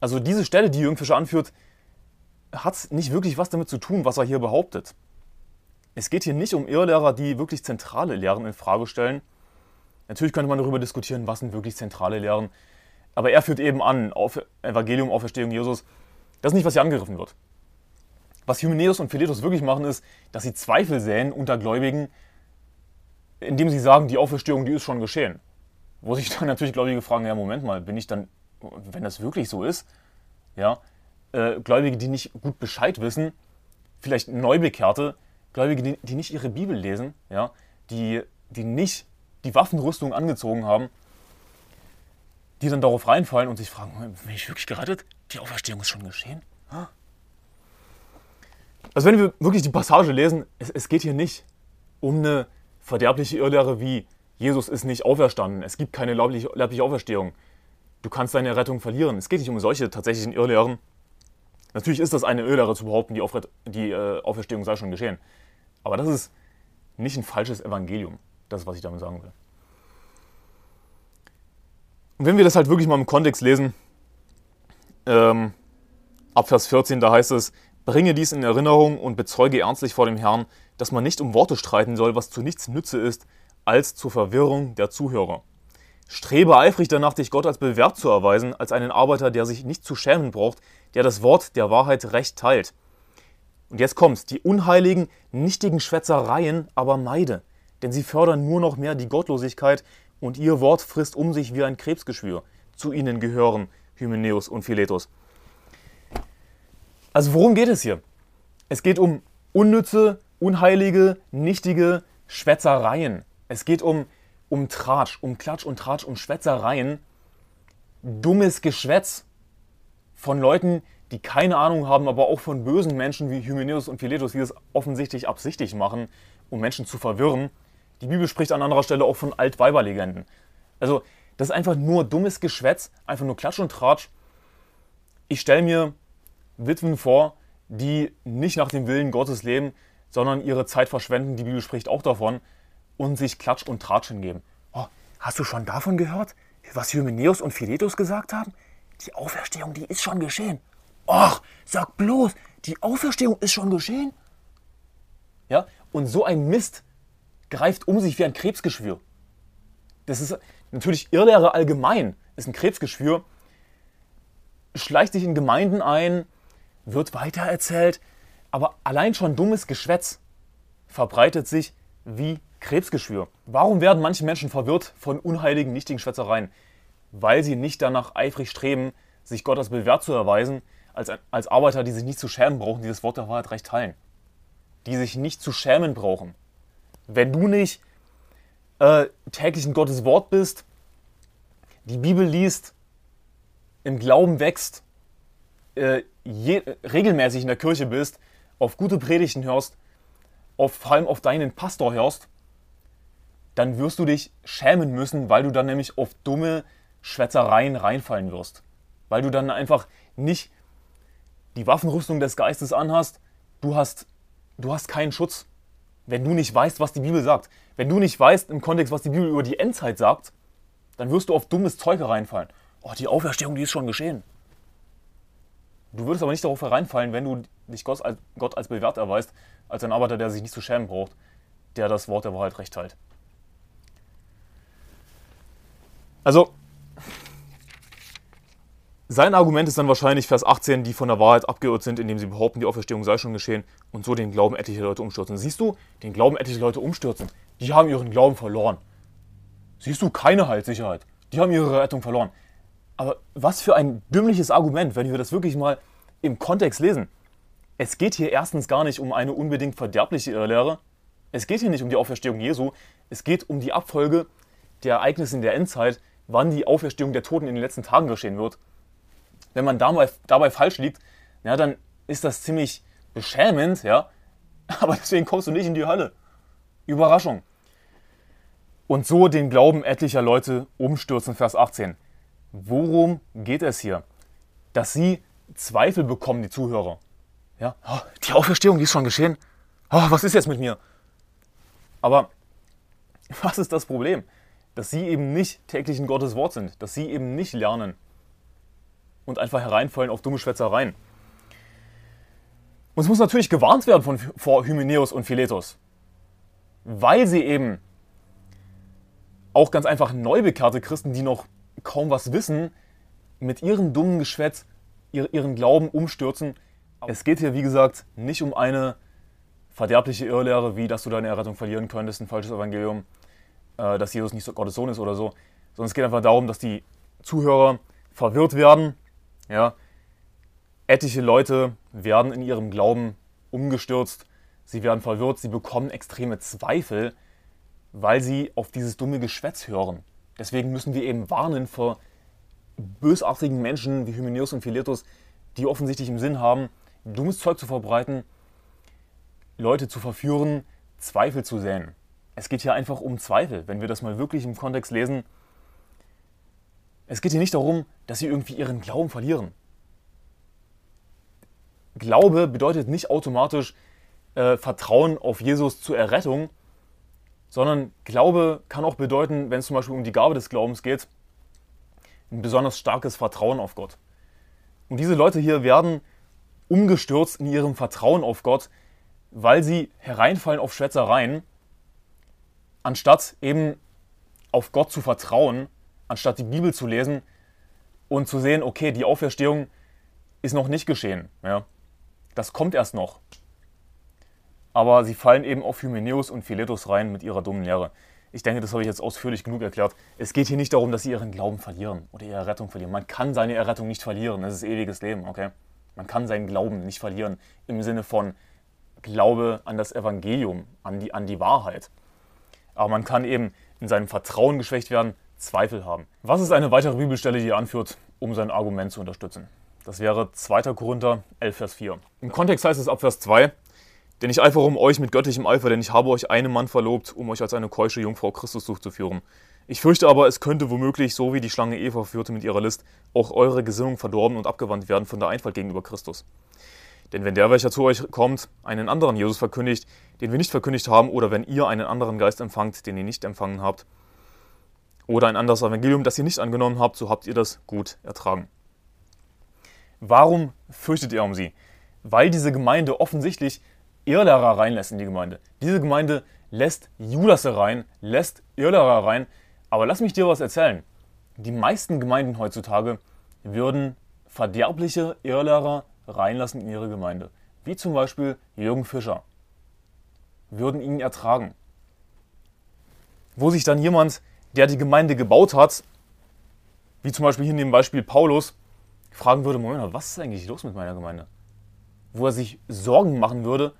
Also diese Stelle, die Jürgen Fischer anführt, hat nicht wirklich was damit zu tun, was er hier behauptet. Es geht hier nicht um Irrlehrer, die wirklich zentrale Lehren in Frage stellen. Natürlich könnte man darüber diskutieren, was sind wirklich zentrale Lehren. Aber er führt eben an, auf Evangelium, Auferstehung Jesus. Das ist nicht, was hier angegriffen wird. Was Hymenäus und Philetus wirklich machen, ist, dass sie Zweifel säen unter Gläubigen, indem sie sagen, die Auferstehung, die ist schon geschehen. Wo sich dann natürlich Gläubige fragen, ja, Moment mal, bin ich dann, wenn das wirklich so ist, ja, äh, Gläubige, die nicht gut Bescheid wissen, vielleicht Neubekehrte, Gläubige, die, die nicht ihre Bibel lesen, ja, die, die nicht die Waffenrüstung angezogen haben, die dann darauf reinfallen und sich fragen, bin ich wirklich gerettet? Die Auferstehung ist schon geschehen? Also wenn wir wirklich die Passage lesen, es, es geht hier nicht um eine verderbliche Irrlehre wie Jesus ist nicht auferstanden, es gibt keine leibliche, Auferstehung, du kannst deine Rettung verlieren. Es geht nicht um solche tatsächlichen Irrlehren. Natürlich ist das eine Irrlehre zu behaupten, die, Aufre die äh, Auferstehung sei schon geschehen. Aber das ist nicht ein falsches Evangelium. Das ist, was ich damit sagen will. Und wenn wir das halt wirklich mal im Kontext lesen, ähm, ab Vers 14, da heißt es, bringe dies in Erinnerung und bezeuge ernstlich vor dem Herrn, dass man nicht um Worte streiten soll, was zu nichts Nütze ist, als zur Verwirrung der Zuhörer. Strebe eifrig danach, dich Gott als bewährt zu erweisen, als einen Arbeiter, der sich nicht zu schämen braucht, der das Wort der Wahrheit recht teilt. Und jetzt kommt's, die unheiligen, nichtigen Schwätzereien aber meide, denn sie fördern nur noch mehr die Gottlosigkeit und ihr Wort frisst um sich wie ein Krebsgeschwür. Zu ihnen gehören Hymenäus und Philetus. Also worum geht es hier? Es geht um unnütze, unheilige, nichtige Schwätzereien. Es geht um, um Tratsch, um Klatsch und Tratsch, um Schwätzereien. Dummes Geschwätz von Leuten, die keine Ahnung haben, aber auch von bösen Menschen wie Hymenäus und Philetus, die das offensichtlich absichtlich machen, um Menschen zu verwirren. Die Bibel spricht an anderer Stelle auch von Altweiberlegenden. Also, das ist einfach nur dummes Geschwätz, einfach nur Klatsch und Tratsch. Ich stelle mir Witwen vor, die nicht nach dem Willen Gottes leben, sondern ihre Zeit verschwenden, die Bibel spricht auch davon, und sich Klatsch und Tratsch hingeben. Oh, hast du schon davon gehört, was Hymenäus und Philetus gesagt haben? Die Auferstehung, die ist schon geschehen. Och, sag bloß, die Auferstehung ist schon geschehen? Ja, und so ein Mist greift um sich wie ein Krebsgeschwür. Das ist natürlich Irrlehre allgemein, ist ein Krebsgeschwür, schleicht sich in Gemeinden ein, wird weitererzählt, aber allein schon dummes Geschwätz verbreitet sich wie Krebsgeschwür. Warum werden manche Menschen verwirrt von unheiligen, nichtigen Schwätzereien? Weil sie nicht danach eifrig streben, sich Gott als bewährt zu erweisen, als, als Arbeiter, die sich nicht zu schämen brauchen, die das Wort der Wahrheit recht teilen. Die sich nicht zu schämen brauchen. Wenn du nicht äh, täglich in Gottes Wort bist, die Bibel liest, im Glauben wächst, äh, je, regelmäßig in der Kirche bist, auf gute Predigten hörst, auf, vor allem auf deinen Pastor hörst, dann wirst du dich schämen müssen, weil du dann nämlich auf dumme Schwätzereien reinfallen wirst. Weil du dann einfach nicht die Waffenrüstung des Geistes anhast, du hast, du hast keinen Schutz. Wenn du nicht weißt, was die Bibel sagt, wenn du nicht weißt im Kontext, was die Bibel über die Endzeit sagt, dann wirst du auf dummes Zeug hereinfallen. Oh, die Auferstehung, die ist schon geschehen. Du würdest aber nicht darauf hereinfallen, wenn du dich Gott als, Gott als bewährt erweist, als ein Arbeiter, der sich nicht zu schämen braucht, der das Wort der Wahrheit recht teilt. Also, sein Argument ist dann wahrscheinlich Vers 18, die von der Wahrheit abgeirrt sind, indem sie behaupten, die Auferstehung sei schon geschehen und so den Glauben etlicher Leute umstürzen. Siehst du, den Glauben etlicher Leute umstürzen, die haben ihren Glauben verloren. Siehst du, keine Heilssicherheit. Die haben ihre Rettung verloren. Aber was für ein dümmliches Argument, wenn wir das wirklich mal im Kontext lesen. Es geht hier erstens gar nicht um eine unbedingt verderbliche Irrlehre. Es geht hier nicht um die Auferstehung Jesu. Es geht um die Abfolge der Ereignisse in der Endzeit, wann die Auferstehung der Toten in den letzten Tagen geschehen wird. Wenn man dabei, dabei falsch liegt, ja, dann ist das ziemlich beschämend, ja. Aber deswegen kommst du nicht in die Hölle. Überraschung. Und so den Glauben etlicher Leute umstürzen, Vers 18. Worum geht es hier? Dass sie Zweifel bekommen, die Zuhörer. Ja, oh, die Auferstehung, die ist schon geschehen. Oh, was ist jetzt mit mir? Aber was ist das Problem? Dass sie eben nicht täglich in Gottes Wort sind, dass sie eben nicht lernen und einfach hereinfallen auf dumme Schwätzereien. Und es muss natürlich gewarnt werden von, vor Hymenäus und Philetos, weil sie eben auch ganz einfach neu bekehrte Christen, die noch kaum was wissen, mit ihrem dummen Geschwätz ihren Glauben umstürzen. Es geht hier, wie gesagt, nicht um eine verderbliche Irrlehre, wie dass du deine Errettung verlieren könntest, ein falsches Evangelium, äh, dass Jesus nicht Gottes Sohn ist oder so, sondern es geht einfach darum, dass die Zuhörer verwirrt werden. Ja? Etliche Leute werden in ihrem Glauben umgestürzt, sie werden verwirrt, sie bekommen extreme Zweifel, weil sie auf dieses dumme Geschwätz hören. Deswegen müssen wir eben warnen vor bösartigen Menschen wie Hymenäus und Philetus, die offensichtlich im Sinn haben, dummes Zeug zu verbreiten, Leute zu verführen, Zweifel zu säen. Es geht hier einfach um Zweifel, wenn wir das mal wirklich im Kontext lesen. Es geht hier nicht darum, dass sie irgendwie ihren Glauben verlieren. Glaube bedeutet nicht automatisch äh, Vertrauen auf Jesus zur Errettung, sondern Glaube kann auch bedeuten, wenn es zum Beispiel um die Gabe des Glaubens geht, ein besonders starkes Vertrauen auf Gott. Und diese Leute hier werden umgestürzt in ihrem Vertrauen auf Gott, weil sie hereinfallen auf Schwätzereien, anstatt eben auf Gott zu vertrauen, anstatt die Bibel zu lesen und zu sehen, okay, die Auferstehung ist noch nicht geschehen. Ja. Das kommt erst noch. Aber sie fallen eben auf Hymenäus und Philetus rein mit ihrer dummen Lehre. Ich denke, das habe ich jetzt ausführlich genug erklärt. Es geht hier nicht darum, dass sie ihren Glauben verlieren oder ihre Errettung verlieren. Man kann seine Errettung nicht verlieren. Das ist ewiges Leben, okay? Man kann seinen Glauben nicht verlieren im Sinne von Glaube an das Evangelium, an die, an die Wahrheit. Aber man kann eben in seinem Vertrauen geschwächt werden, Zweifel haben. Was ist eine weitere Bibelstelle, die er anführt, um sein Argument zu unterstützen? Das wäre 2. Korinther 11, Vers 4. Im Kontext heißt es ab Vers 2, denn ich eifere um euch mit göttlichem Eifer, denn ich habe euch einem Mann verlobt, um euch als eine keusche Jungfrau Christus durchzuführen. Ich fürchte aber, es könnte womöglich, so wie die Schlange Eva führte mit ihrer List, auch eure Gesinnung verdorben und abgewandt werden von der Einfalt gegenüber Christus. Denn wenn der, welcher zu euch kommt, einen anderen Jesus verkündigt, den wir nicht verkündigt haben, oder wenn ihr einen anderen Geist empfangt, den ihr nicht empfangen habt, oder ein anderes Evangelium, das ihr nicht angenommen habt, so habt ihr das gut ertragen. Warum fürchtet ihr um sie? Weil diese Gemeinde offensichtlich Irrlehrer reinlässt in die Gemeinde. Diese Gemeinde lässt Judasse rein, lässt Irrlehrer rein. Aber lass mich dir was erzählen. Die meisten Gemeinden heutzutage würden verderbliche Irrlehrer reinlassen in ihre Gemeinde. Wie zum Beispiel Jürgen Fischer. Würden ihn ertragen. Wo sich dann jemand, der die Gemeinde gebaut hat, wie zum Beispiel hier in dem Beispiel Paulus, fragen würde, Moment, was ist eigentlich los mit meiner Gemeinde? Wo er sich Sorgen machen würde,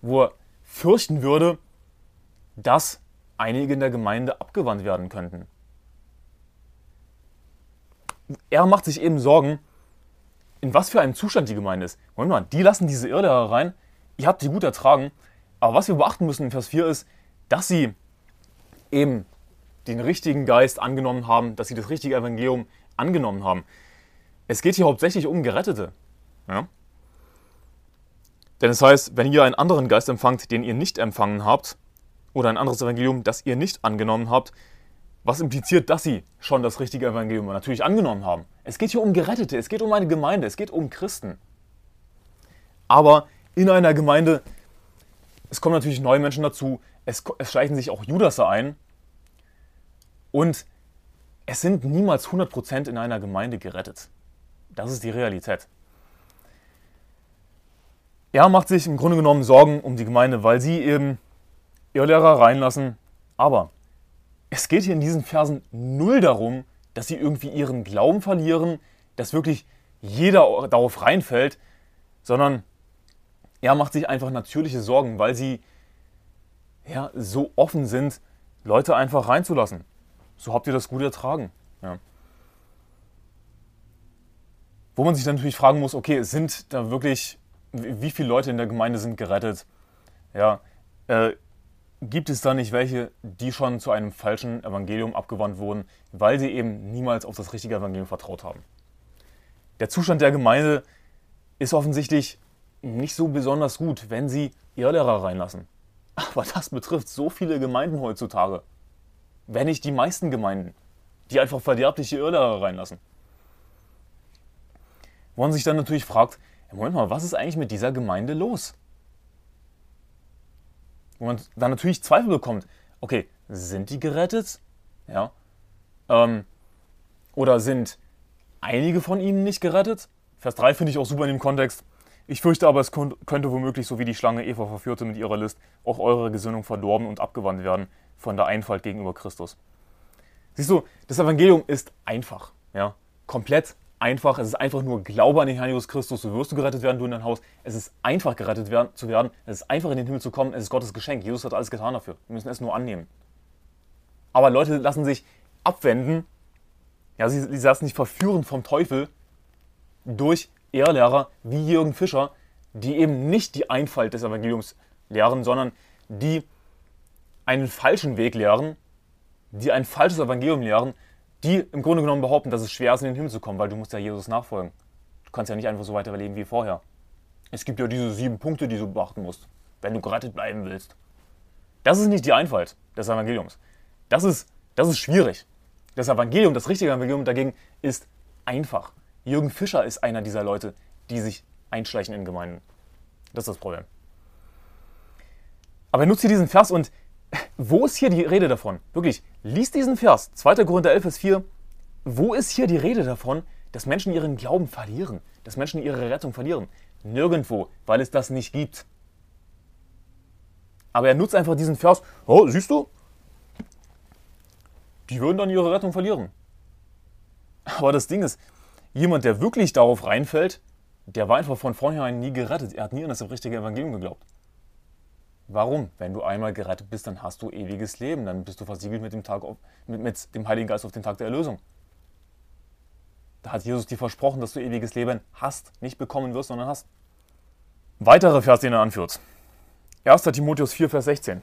wo er fürchten würde, dass einige in der Gemeinde abgewandt werden könnten. Er macht sich eben Sorgen, in was für einem Zustand die Gemeinde ist. Moment mal, die lassen diese Irrlehrer rein, ihr habt die gut ertragen, aber was wir beachten müssen in Vers 4 ist, dass sie eben den richtigen Geist angenommen haben, dass sie das richtige Evangelium angenommen haben. Es geht hier hauptsächlich um Gerettete. Ja? Denn es heißt, wenn ihr einen anderen Geist empfangt, den ihr nicht empfangen habt, oder ein anderes Evangelium, das ihr nicht angenommen habt, was impliziert, dass sie schon das richtige Evangelium natürlich angenommen haben. Es geht hier um Gerettete, es geht um eine Gemeinde, es geht um Christen. Aber in einer Gemeinde, es kommen natürlich neue Menschen dazu, es, es schleichen sich auch Judasse ein und es sind niemals 100% in einer Gemeinde gerettet. Das ist die Realität. Er macht sich im Grunde genommen Sorgen um die Gemeinde, weil sie eben ihr Lehrer reinlassen. Aber es geht hier in diesen Versen null darum, dass sie irgendwie ihren Glauben verlieren, dass wirklich jeder darauf reinfällt, sondern er macht sich einfach natürliche Sorgen, weil sie ja, so offen sind, Leute einfach reinzulassen. So habt ihr das gut ertragen. Ja. Wo man sich dann natürlich fragen muss, okay, sind da wirklich, wie viele Leute in der Gemeinde sind gerettet? Ja, äh, gibt es da nicht welche, die schon zu einem falschen Evangelium abgewandt wurden, weil sie eben niemals auf das richtige Evangelium vertraut haben? Der Zustand der Gemeinde ist offensichtlich nicht so besonders gut, wenn sie Irrlehrer reinlassen. Aber das betrifft so viele Gemeinden heutzutage. Wenn nicht die meisten Gemeinden, die einfach verderbliche Irrlehrer reinlassen. Wo man sich dann natürlich fragt, Moment mal, was ist eigentlich mit dieser Gemeinde los? Wo man dann natürlich Zweifel bekommt. Okay, sind die gerettet? Ja. Ähm, oder sind einige von ihnen nicht gerettet? Vers 3 finde ich auch super in dem Kontext. Ich fürchte aber, es könnte womöglich, so wie die Schlange Eva verführte mit ihrer List, auch eure Gesinnung verdorben und abgewandt werden von der Einfalt gegenüber Christus. Siehst du, das Evangelium ist einfach. Ja? Komplett einfach. Es ist einfach nur Glaube an den Herrn Jesus Christus. So wirst du gerettet werden, du in dein Haus. Es ist einfach gerettet werden, zu werden. Es ist einfach in den Himmel zu kommen. Es ist Gottes Geschenk. Jesus hat alles getan dafür. Wir müssen es nur annehmen. Aber Leute lassen sich abwenden. Ja, sie, sie lassen sich verführen vom Teufel durch Ehrlehrer wie Jürgen Fischer, die eben nicht die Einfalt des Evangeliums lehren, sondern die einen falschen Weg lehren, die ein falsches Evangelium lehren, die im Grunde genommen behaupten, dass es schwer ist, in den Himmel zu kommen, weil du musst ja Jesus nachfolgen. Du kannst ja nicht einfach so weiterleben wie vorher. Es gibt ja diese sieben Punkte, die du beachten musst, wenn du gerettet bleiben willst. Das ist nicht die Einfalt des Evangeliums. Das ist, das ist schwierig. Das Evangelium, das richtige Evangelium dagegen ist einfach. Jürgen Fischer ist einer dieser Leute, die sich einschleichen in Gemeinden. Das ist das Problem. Aber er hier diesen Vers und wo ist hier die Rede davon? Wirklich, lies diesen Vers, 2. Korinther 11, Vers 4. Wo ist hier die Rede davon, dass Menschen ihren Glauben verlieren, dass Menschen ihre Rettung verlieren? Nirgendwo, weil es das nicht gibt. Aber er nutzt einfach diesen Vers. Oh, siehst du? Die würden dann ihre Rettung verlieren. Aber das Ding ist, jemand, der wirklich darauf reinfällt, der war einfach von vornherein nie gerettet. Er hat nie an das richtige Evangelium geglaubt. Warum? Wenn du einmal gerettet bist, dann hast du ewiges Leben. Dann bist du versiegelt mit dem, Tag auf, mit, mit dem Heiligen Geist auf den Tag der Erlösung. Da hat Jesus dir versprochen, dass du ewiges Leben hast, nicht bekommen wirst, sondern hast. Weitere Vers, den er anführt. 1. Timotheus 4, Vers 16.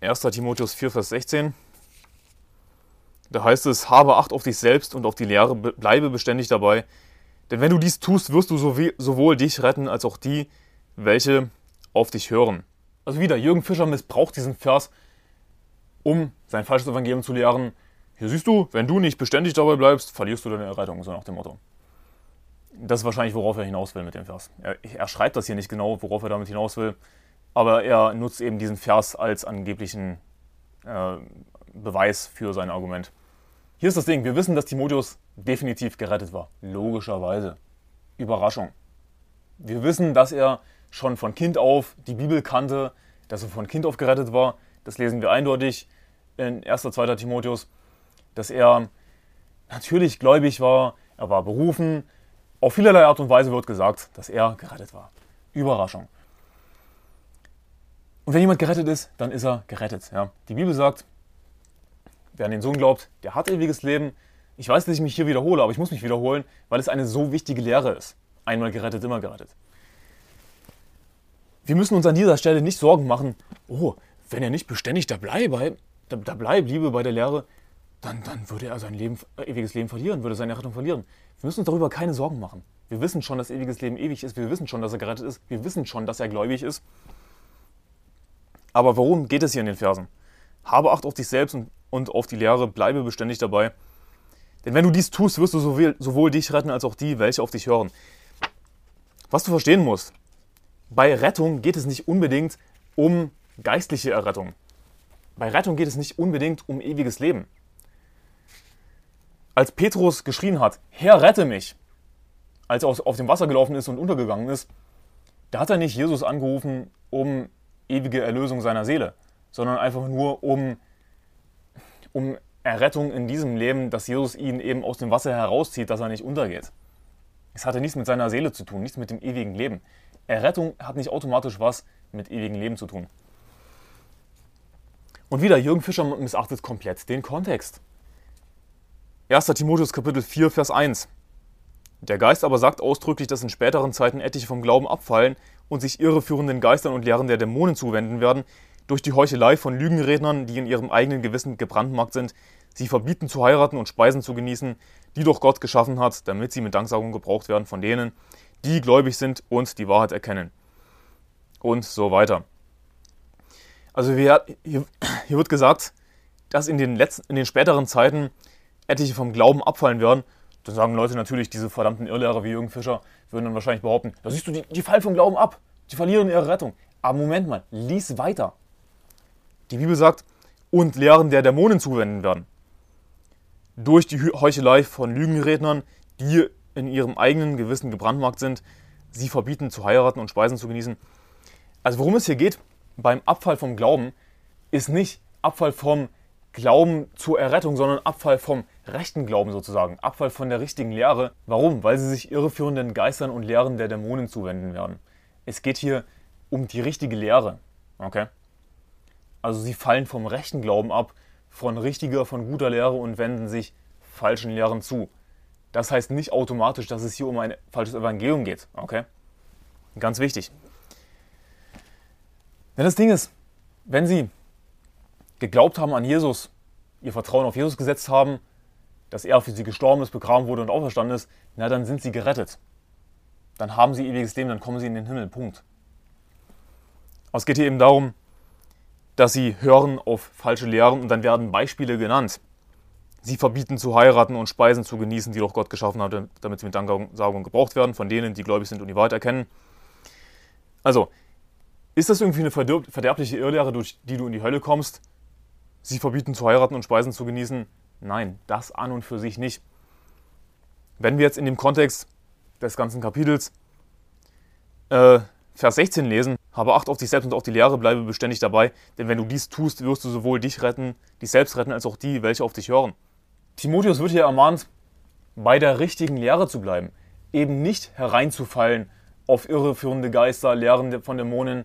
1. Timotheus 4, Vers 16. Da heißt es, habe Acht auf dich selbst und auf die Lehre, bleibe beständig dabei, denn wenn du dies tust, wirst du sowohl dich retten als auch die, welche auf dich hören. Also wieder, Jürgen Fischer missbraucht diesen Vers, um sein falsches Evangelium zu lehren. Hier siehst du, wenn du nicht beständig dabei bleibst, verlierst du deine Errettung, so nach dem Motto. Das ist wahrscheinlich, worauf er hinaus will mit dem Vers. Er, er schreibt das hier nicht genau, worauf er damit hinaus will, aber er nutzt eben diesen Vers als angeblichen äh, Beweis für sein Argument. Hier ist das Ding, wir wissen, dass Timotheus definitiv gerettet war. Logischerweise. Überraschung. Wir wissen, dass er schon von Kind auf die Bibel kannte, dass er von Kind auf gerettet war. Das lesen wir eindeutig in 1. 2. Timotheus. dass er natürlich gläubig war, er war berufen. Auf vielerlei Art und Weise wird gesagt, dass er gerettet war. Überraschung. Und wenn jemand gerettet ist, dann ist er gerettet. Ja. Die Bibel sagt, wer an den Sohn glaubt, der hat ewiges Leben. Ich weiß, dass ich mich hier wiederhole, aber ich muss mich wiederholen, weil es eine so wichtige Lehre ist. Einmal gerettet, immer gerettet. Wir müssen uns an dieser Stelle nicht Sorgen machen, oh, wenn er nicht beständig dabei bleibt, da, da bleibt, Liebe bei der Lehre, dann, dann würde er sein Leben, äh, ewiges Leben verlieren, würde seine Rettung verlieren. Wir müssen uns darüber keine Sorgen machen. Wir wissen schon, dass ewiges Leben ewig ist. Wir wissen schon, dass er gerettet ist. Wir wissen schon, dass er gläubig ist. Aber worum geht es hier in den Versen? Habe Acht auf dich selbst und, und auf die Lehre, bleibe beständig dabei. Denn wenn du dies tust, wirst du sowohl, sowohl dich retten als auch die, welche auf dich hören. Was du verstehen musst, bei Rettung geht es nicht unbedingt um geistliche Errettung. Bei Rettung geht es nicht unbedingt um ewiges Leben. Als Petrus geschrien hat, Herr, rette mich, als er auf dem Wasser gelaufen ist und untergegangen ist, da hat er nicht Jesus angerufen, um ewige Erlösung seiner Seele, sondern einfach nur um, um Errettung in diesem Leben, dass Jesus ihn eben aus dem Wasser herauszieht, dass er nicht untergeht. Es hatte nichts mit seiner Seele zu tun, nichts mit dem ewigen Leben. Errettung hat nicht automatisch was mit ewigem Leben zu tun. Und wieder, Jürgen Fischer missachtet komplett den Kontext. 1. Timotheus Kapitel 4, Vers 1. Der Geist aber sagt ausdrücklich, dass in späteren Zeiten etliche vom Glauben abfallen und sich irreführenden Geistern und Lehren der Dämonen zuwenden werden, durch die Heuchelei von Lügenrednern, die in ihrem eigenen Gewissen gebrandmarkt sind, sie verbieten zu heiraten und Speisen zu genießen, die doch Gott geschaffen hat, damit sie mit Danksagung gebraucht werden von denen, die gläubig sind und die Wahrheit erkennen. Und so weiter. Also hier, hier, wird gesagt, dass in den, letzten, in den späteren Zeiten etliche vom Glauben abfallen werden. Dann sagen Leute natürlich, diese verdammten Irrlehrer wie Jürgen Fischer würden dann wahrscheinlich behaupten, da siehst du, die, die fallen vom Glauben ab. Die verlieren ihre Rettung. Aber Moment mal, lies weiter. Die Bibel sagt, und Lehren der Dämonen zuwenden werden. Durch die Heuchelei von Lügenrednern, die in ihrem eigenen Gewissen gebrandmarkt sind, sie verbieten zu heiraten und Speisen zu genießen. Also worum es hier geht beim Abfall vom Glauben, ist nicht Abfall vom Glauben zur Errettung, sondern Abfall vom rechten Glauben sozusagen. Abfall von der richtigen Lehre. Warum? Weil sie sich irreführenden Geistern und Lehren der Dämonen zuwenden werden. Es geht hier um die richtige Lehre. Okay? Also sie fallen vom rechten Glauben ab, von richtiger, von guter Lehre und wenden sich falschen Lehren zu. Das heißt nicht automatisch, dass es hier um ein falsches Evangelium geht. Okay? Ganz wichtig. Denn das Ding ist, wenn Sie geglaubt haben an Jesus, ihr Vertrauen auf Jesus gesetzt haben, dass er für sie gestorben ist, begraben wurde und auferstanden ist, na dann sind sie gerettet. Dann haben sie ewiges Leben, dann kommen sie in den Himmel. Punkt. Aber es geht hier eben darum, dass sie hören auf falsche Lehren und dann werden Beispiele genannt. Sie verbieten zu heiraten und Speisen zu genießen, die doch Gott geschaffen hat, damit sie mit Danksagung gebraucht werden, von denen, die gläubig sind und die Wahrheit erkennen. Also, ist das irgendwie eine verderbliche Irrlehre, durch die du in die Hölle kommst? Sie verbieten zu heiraten und Speisen zu genießen? Nein, das an und für sich nicht. Wenn wir jetzt in dem Kontext des ganzen Kapitels äh, Vers 16 lesen, habe Acht auf dich selbst und auf die Lehre, bleibe beständig dabei, denn wenn du dies tust, wirst du sowohl dich retten, dich selbst retten, als auch die, welche auf dich hören. Timotheus wird hier ermahnt, bei der richtigen Lehre zu bleiben, eben nicht hereinzufallen auf irreführende Geister, Lehren von Dämonen.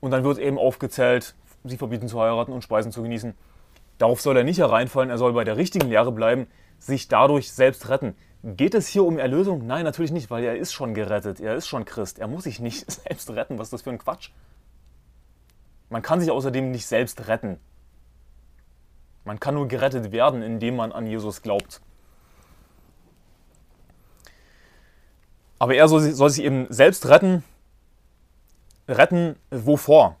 Und dann wird eben aufgezählt, sie verbieten zu heiraten und Speisen zu genießen. Darauf soll er nicht hereinfallen, er soll bei der richtigen Lehre bleiben, sich dadurch selbst retten. Geht es hier um Erlösung? Nein, natürlich nicht, weil er ist schon gerettet, er ist schon Christ, er muss sich nicht selbst retten. Was ist das für ein Quatsch? Man kann sich außerdem nicht selbst retten. Man kann nur gerettet werden, indem man an Jesus glaubt. Aber er soll, soll sich eben selbst retten. Retten wovor?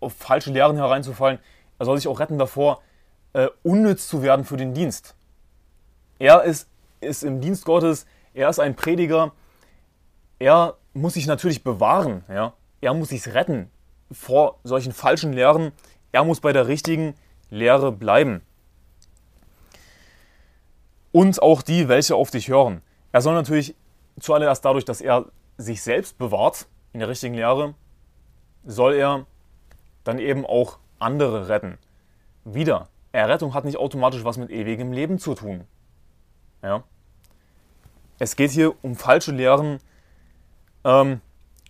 Auf falsche Lehren hereinzufallen. Er soll sich auch retten davor, äh, unnütz zu werden für den Dienst. Er ist, ist im Dienst Gottes, er ist ein Prediger. Er muss sich natürlich bewahren. Ja? Er muss sich retten vor solchen falschen Lehren. Er muss bei der richtigen Lehre bleiben. Und auch die, welche auf dich hören. Er soll natürlich zuallererst dadurch, dass er sich selbst bewahrt in der richtigen Lehre, soll er dann eben auch andere retten. Wieder, Errettung hat nicht automatisch was mit ewigem Leben zu tun. Ja? Es geht hier um falsche Lehren ähm,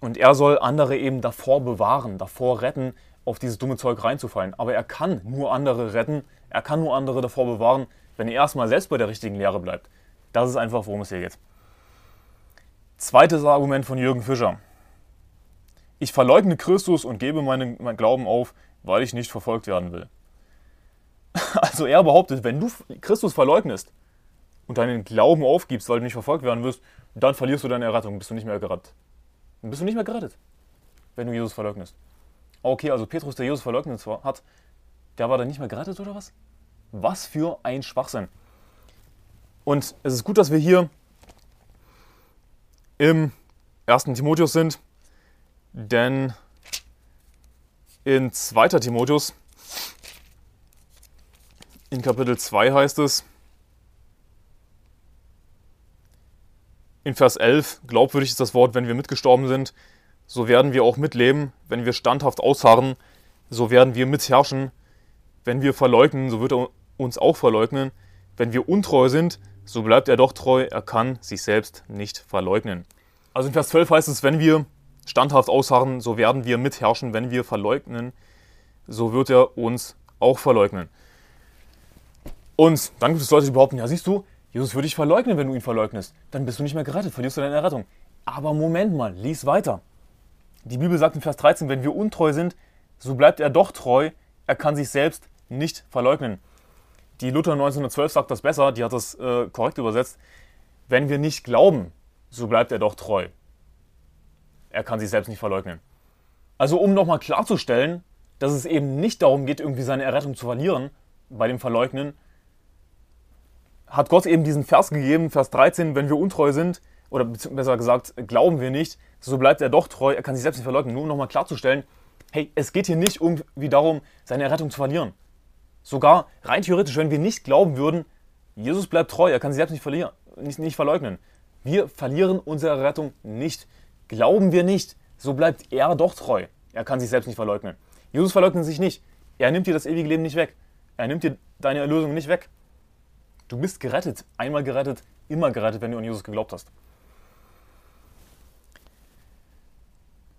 und er soll andere eben davor bewahren, davor retten, auf dieses dumme Zeug reinzufallen. Aber er kann nur andere retten, er kann nur andere davor bewahren, wenn er erstmal selbst bei der richtigen Lehre bleibt. Das ist einfach, worum es hier geht. Zweites Argument von Jürgen Fischer. Ich verleugne Christus und gebe meinen, meinen Glauben auf, weil ich nicht verfolgt werden will. Also er behauptet, wenn du Christus verleugnest und deinen Glauben aufgibst, weil du nicht verfolgt werden wirst, dann verlierst du deine Errettung, bist du nicht mehr gerettet. Dann bist du nicht mehr gerettet, wenn du Jesus verleugnest. Okay, also Petrus, der Jesus verleugnet hat, der war dann nicht mehr gerettet oder was? Was für ein Schwachsinn. Und es ist gut, dass wir hier im 1. Timotheus sind, denn in 2. Timotheus, in Kapitel 2 heißt es, in Vers 11, glaubwürdig ist das Wort, wenn wir mitgestorben sind, so werden wir auch mitleben, wenn wir standhaft ausharren, so werden wir mitherrschen, wenn wir verleugnen, so wird er uns auch verleugnen, wenn wir untreu sind, so bleibt er doch treu, er kann sich selbst nicht verleugnen. Also in Vers 12 heißt es, wenn wir standhaft ausharren, so werden wir mitherrschen, wenn wir verleugnen, so wird er uns auch verleugnen. Und dann gibt es Leute, die behaupten, ja siehst du, Jesus würde dich verleugnen, wenn du ihn verleugnest. Dann bist du nicht mehr gerettet, verlierst du deine Errettung. Aber Moment mal, lies weiter. Die Bibel sagt in Vers 13, wenn wir untreu sind, so bleibt er doch treu, er kann sich selbst nicht verleugnen. Die Luther 1912 sagt das besser, die hat das äh, korrekt übersetzt. Wenn wir nicht glauben, so bleibt er doch treu. Er kann sich selbst nicht verleugnen. Also um nochmal klarzustellen, dass es eben nicht darum geht, irgendwie seine Errettung zu verlieren bei dem Verleugnen, hat Gott eben diesen Vers gegeben, Vers 13, wenn wir untreu sind, oder besser gesagt, glauben wir nicht, so bleibt er doch treu, er kann sich selbst nicht verleugnen. Nur um nochmal klarzustellen, hey, es geht hier nicht irgendwie darum, seine Errettung zu verlieren. Sogar rein theoretisch, wenn wir nicht glauben würden, Jesus bleibt treu, er kann sich selbst nicht, verlieren, nicht, nicht verleugnen. Wir verlieren unsere Rettung nicht. Glauben wir nicht, so bleibt er doch treu. Er kann sich selbst nicht verleugnen. Jesus verleugnet sich nicht. Er nimmt dir das ewige Leben nicht weg. Er nimmt dir deine Erlösung nicht weg. Du bist gerettet. Einmal gerettet, immer gerettet, wenn du an Jesus geglaubt hast.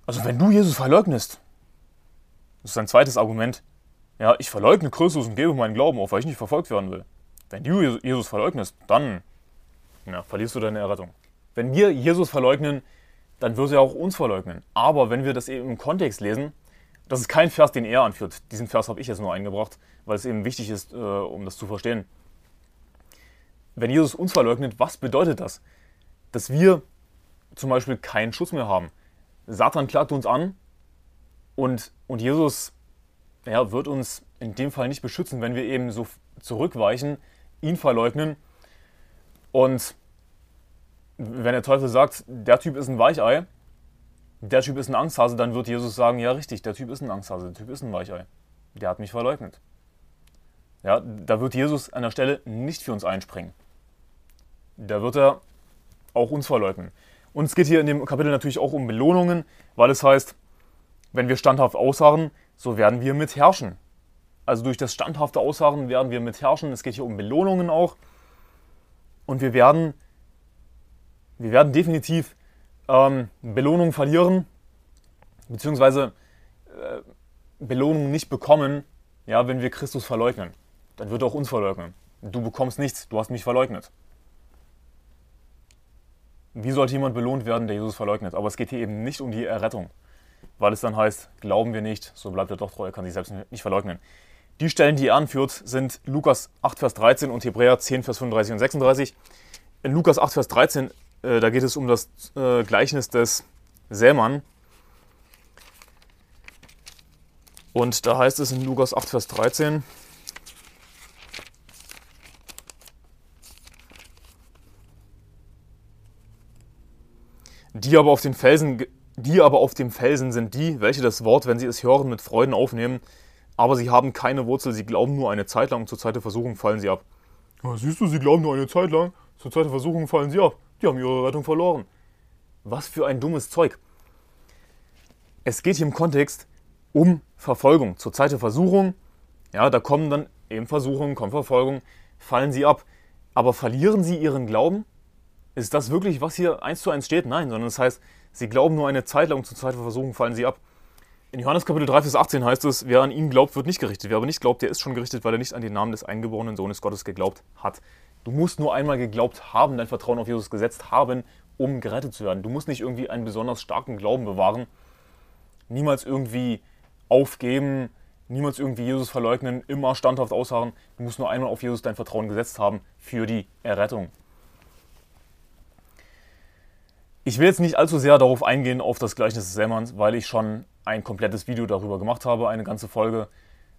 Also wenn du Jesus verleugnest, das ist ein zweites Argument, ja, ich verleugne Christus und gebe meinen Glauben auf, weil ich nicht verfolgt werden will. Wenn du Jesus verleugnest, dann ja, verlierst du deine Errettung. Wenn wir Jesus verleugnen, dann wird er auch uns verleugnen. Aber wenn wir das eben im Kontext lesen, das ist kein Vers, den er anführt. Diesen Vers habe ich jetzt nur eingebracht, weil es eben wichtig ist, äh, um das zu verstehen. Wenn Jesus uns verleugnet, was bedeutet das? Dass wir zum Beispiel keinen Schutz mehr haben. Satan klagt uns an und, und Jesus ja, wird uns in dem Fall nicht beschützen, wenn wir eben so zurückweichen, ihn verleugnen. Und wenn der Teufel sagt, der Typ ist ein Weichei, der Typ ist ein Angsthase, dann wird Jesus sagen, ja richtig, der Typ ist ein Angsthase, der Typ ist ein Weichei. Der hat mich verleugnet. Ja, da wird Jesus an der Stelle nicht für uns einspringen. Da wird er auch uns verleugnen. Und es geht hier in dem Kapitel natürlich auch um Belohnungen, weil es heißt, wenn wir standhaft ausharren, so werden wir mitherrschen. Also durch das standhafte Ausharren werden wir mitherrschen. Es geht hier um Belohnungen auch. Und wir werden, wir werden definitiv ähm, Belohnungen verlieren, beziehungsweise äh, Belohnungen nicht bekommen, ja, wenn wir Christus verleugnen. Dann wird er auch uns verleugnen. Du bekommst nichts, du hast mich verleugnet. Wie sollte jemand belohnt werden, der Jesus verleugnet? Aber es geht hier eben nicht um die Errettung weil es dann heißt, glauben wir nicht, so bleibt er doch treu, er kann sich selbst nicht verleugnen. Die Stellen, die er anführt, sind Lukas 8, Vers 13 und Hebräer 10, Vers 35 und 36. In Lukas 8, Vers 13, äh, da geht es um das äh, Gleichnis des Sämann. Und da heißt es in Lukas 8, Vers 13, die aber auf den Felsen die aber auf dem Felsen sind die, welche das Wort, wenn sie es hören, mit Freuden aufnehmen, aber sie haben keine Wurzel, sie glauben nur eine Zeit lang und zur Zeit der Versuchung fallen sie ab. Ja, siehst du, sie glauben nur eine Zeit lang, zur Zeit der Versuchung fallen sie ab. Die haben ihre Rettung verloren. Was für ein dummes Zeug. Es geht hier im Kontext um Verfolgung. Zur Zeit der Versuchung, ja, da kommen dann eben Versuchung, kommt Verfolgung, fallen sie ab. Aber verlieren sie ihren Glauben? Ist das wirklich, was hier eins zu eins steht? Nein, sondern das heißt, sie glauben nur eine Zeit lang, zur Zeit der Versuchung fallen sie ab. In Johannes Kapitel 3, Vers 18 heißt es, wer an ihn glaubt, wird nicht gerichtet. Wer aber nicht glaubt, der ist schon gerichtet, weil er nicht an den Namen des eingeborenen Sohnes Gottes geglaubt hat. Du musst nur einmal geglaubt haben, dein Vertrauen auf Jesus gesetzt haben, um gerettet zu werden. Du musst nicht irgendwie einen besonders starken Glauben bewahren, niemals irgendwie aufgeben, niemals irgendwie Jesus verleugnen, immer standhaft ausharren. Du musst nur einmal auf Jesus dein Vertrauen gesetzt haben für die Errettung. Ich will jetzt nicht allzu sehr darauf eingehen, auf das Gleichnis des Sämanns, weil ich schon ein komplettes Video darüber gemacht habe, eine ganze Folge,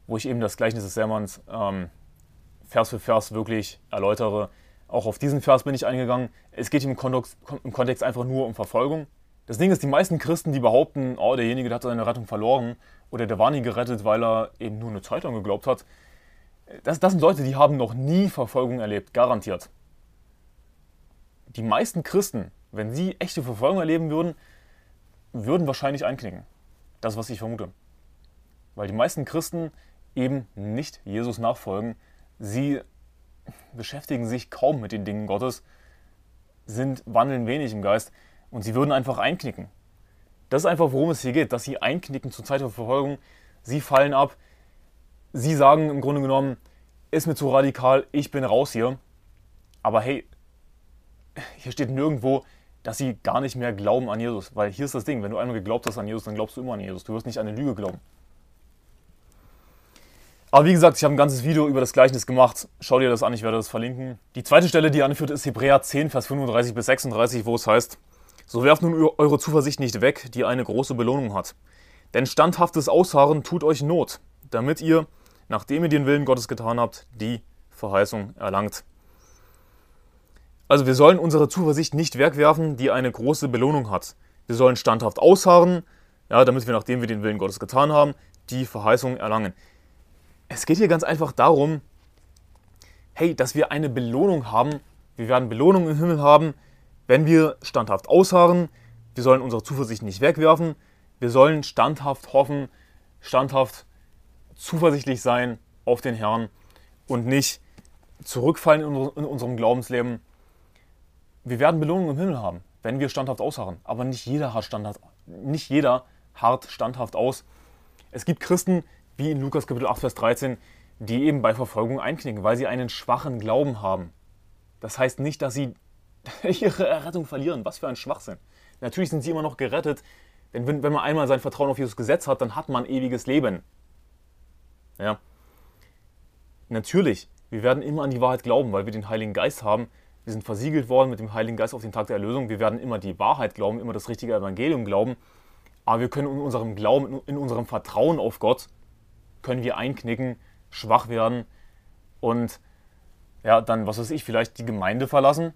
wo ich eben das Gleichnis des Sämanns ähm, Vers für Vers wirklich erläutere. Auch auf diesen Vers bin ich eingegangen. Es geht im Kontext, im Kontext einfach nur um Verfolgung. Das Ding ist, die meisten Christen, die behaupten, oh, derjenige der hat seine Rettung verloren oder der war nie gerettet, weil er eben nur eine Zeit lang geglaubt hat, das, das sind Leute, die haben noch nie Verfolgung erlebt, garantiert. Die meisten Christen, wenn sie echte Verfolgung erleben würden, würden wahrscheinlich einknicken. Das, was ich vermute. Weil die meisten Christen eben nicht Jesus nachfolgen. Sie beschäftigen sich kaum mit den Dingen Gottes, sind, wandeln wenig im Geist und sie würden einfach einknicken. Das ist einfach, worum es hier geht, dass sie einknicken zur Zeit der Verfolgung. Sie fallen ab. Sie sagen im Grunde genommen, ist mir zu radikal, ich bin raus hier. Aber hey, hier steht nirgendwo, dass sie gar nicht mehr glauben an Jesus. Weil hier ist das Ding, wenn du einmal geglaubt hast an Jesus, dann glaubst du immer an Jesus. Du wirst nicht an eine Lüge glauben. Aber wie gesagt, ich habe ein ganzes Video über das Gleichnis gemacht. Schau dir das an, ich werde das verlinken. Die zweite Stelle, die anführt, ist Hebräer 10, Vers 35 bis 36, wo es heißt, so werft nun eure Zuversicht nicht weg, die eine große Belohnung hat. Denn standhaftes Ausharren tut euch Not, damit ihr, nachdem ihr den Willen Gottes getan habt, die Verheißung erlangt. Also wir sollen unsere Zuversicht nicht wegwerfen, die eine große Belohnung hat. Wir sollen standhaft ausharren, ja, damit wir, nachdem wir den Willen Gottes getan haben, die Verheißung erlangen. Es geht hier ganz einfach darum, hey, dass wir eine Belohnung haben. Wir werden Belohnung im Himmel haben, wenn wir standhaft ausharren, wir sollen unsere Zuversicht nicht wegwerfen, wir sollen standhaft hoffen, standhaft zuversichtlich sein auf den Herrn und nicht zurückfallen in unserem Glaubensleben. Wir werden Belohnung im Himmel haben, wenn wir standhaft ausharren. Aber nicht jeder hat standhaft, nicht jeder hart standhaft aus. Es gibt Christen, wie in Lukas Kapitel 8, Vers 13, die eben bei Verfolgung einknicken, weil sie einen schwachen Glauben haben. Das heißt nicht, dass sie ihre Errettung verlieren. Was für ein Schwachsinn. Natürlich sind sie immer noch gerettet, denn wenn, wenn man einmal sein Vertrauen auf Jesus gesetzt hat, dann hat man ewiges Leben. Ja. Natürlich, wir werden immer an die Wahrheit glauben, weil wir den Heiligen Geist haben. Wir sind versiegelt worden mit dem Heiligen Geist auf den Tag der Erlösung. Wir werden immer die Wahrheit glauben, immer das richtige Evangelium glauben. Aber wir können in unserem Glauben, in unserem Vertrauen auf Gott, können wir einknicken, schwach werden und ja, dann, was weiß ich, vielleicht die Gemeinde verlassen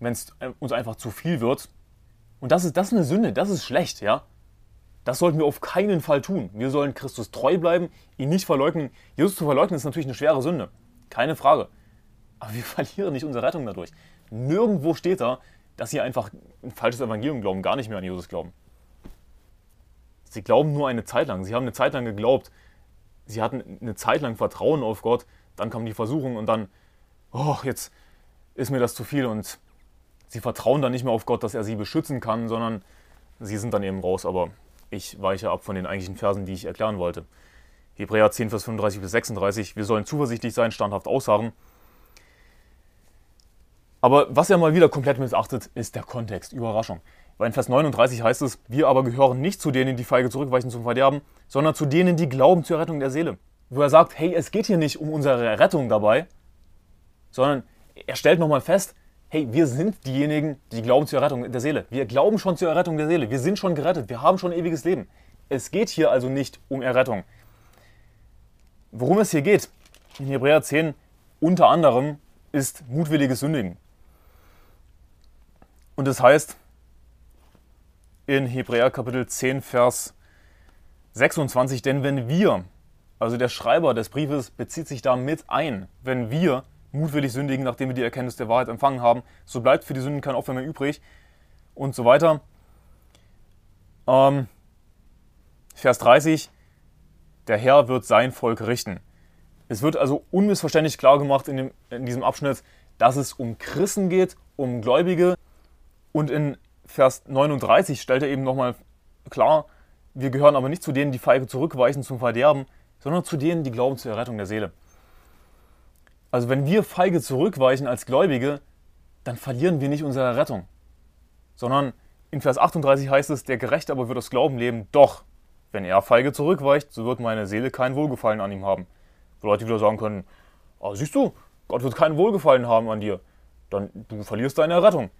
wenn es äh, uns einfach zu viel wird. Und das ist, das ist eine Sünde, das ist schlecht, ja. Das sollten wir auf keinen Fall tun. Wir sollen Christus treu bleiben, ihn nicht verleugnen. Jesus zu verleugnen ist natürlich eine schwere Sünde, keine Frage. Aber wir verlieren nicht unsere Rettung dadurch. Nirgendwo steht da, dass sie einfach ein falsches Evangelium glauben, gar nicht mehr an Jesus glauben. Sie glauben nur eine Zeit lang. Sie haben eine Zeit lang geglaubt. Sie hatten eine Zeit lang Vertrauen auf Gott. Dann kam die Versuchung und dann, oh, jetzt ist mir das zu viel und sie vertrauen dann nicht mehr auf Gott, dass er sie beschützen kann, sondern sie sind dann eben raus. Aber ich weiche ab von den eigentlichen Versen, die ich erklären wollte. Hebräer 10, Vers 35 bis 36. Wir sollen zuversichtlich sein, standhaft ausharren. Aber was er mal wieder komplett missachtet, ist der Kontext. Überraschung. Weil in Vers 39 heißt es, wir aber gehören nicht zu denen, die feige zurückweichen zum Verderben, sondern zu denen, die glauben zur Rettung der Seele. Wo er sagt, hey, es geht hier nicht um unsere Rettung dabei, sondern er stellt nochmal fest, hey, wir sind diejenigen, die glauben zur Errettung der Seele. Wir glauben schon zur Errettung der Seele. Wir sind schon gerettet. Wir haben schon ewiges Leben. Es geht hier also nicht um Errettung. Worum es hier geht, in Hebräer 10 unter anderem, ist mutwilliges Sündigen. Und das heißt, in Hebräer Kapitel 10, Vers 26, denn wenn wir, also der Schreiber des Briefes bezieht sich da mit ein, wenn wir mutwillig sündigen, nachdem wir die Erkenntnis der Wahrheit empfangen haben. So bleibt für die Sünden kein Opfer mehr übrig und so weiter. Ähm, Vers 30, der Herr wird sein Volk richten. Es wird also unmissverständlich klar gemacht in, dem, in diesem Abschnitt, dass es um Christen geht, um Gläubige. Und in Vers 39 stellt er eben nochmal klar, wir gehören aber nicht zu denen, die feige zurückweichen zum Verderben, sondern zu denen, die glauben zur Errettung der Seele. Also wenn wir feige zurückweichen als Gläubige, dann verlieren wir nicht unsere Rettung, sondern in Vers 38 heißt es, der Gerechte aber wird aus Glauben leben, doch, wenn er feige zurückweicht, so wird meine Seele kein Wohlgefallen an ihm haben. Wo Leute wieder sagen können, oh, siehst du, Gott wird kein Wohlgefallen haben an dir, dann du verlierst deine Errettung.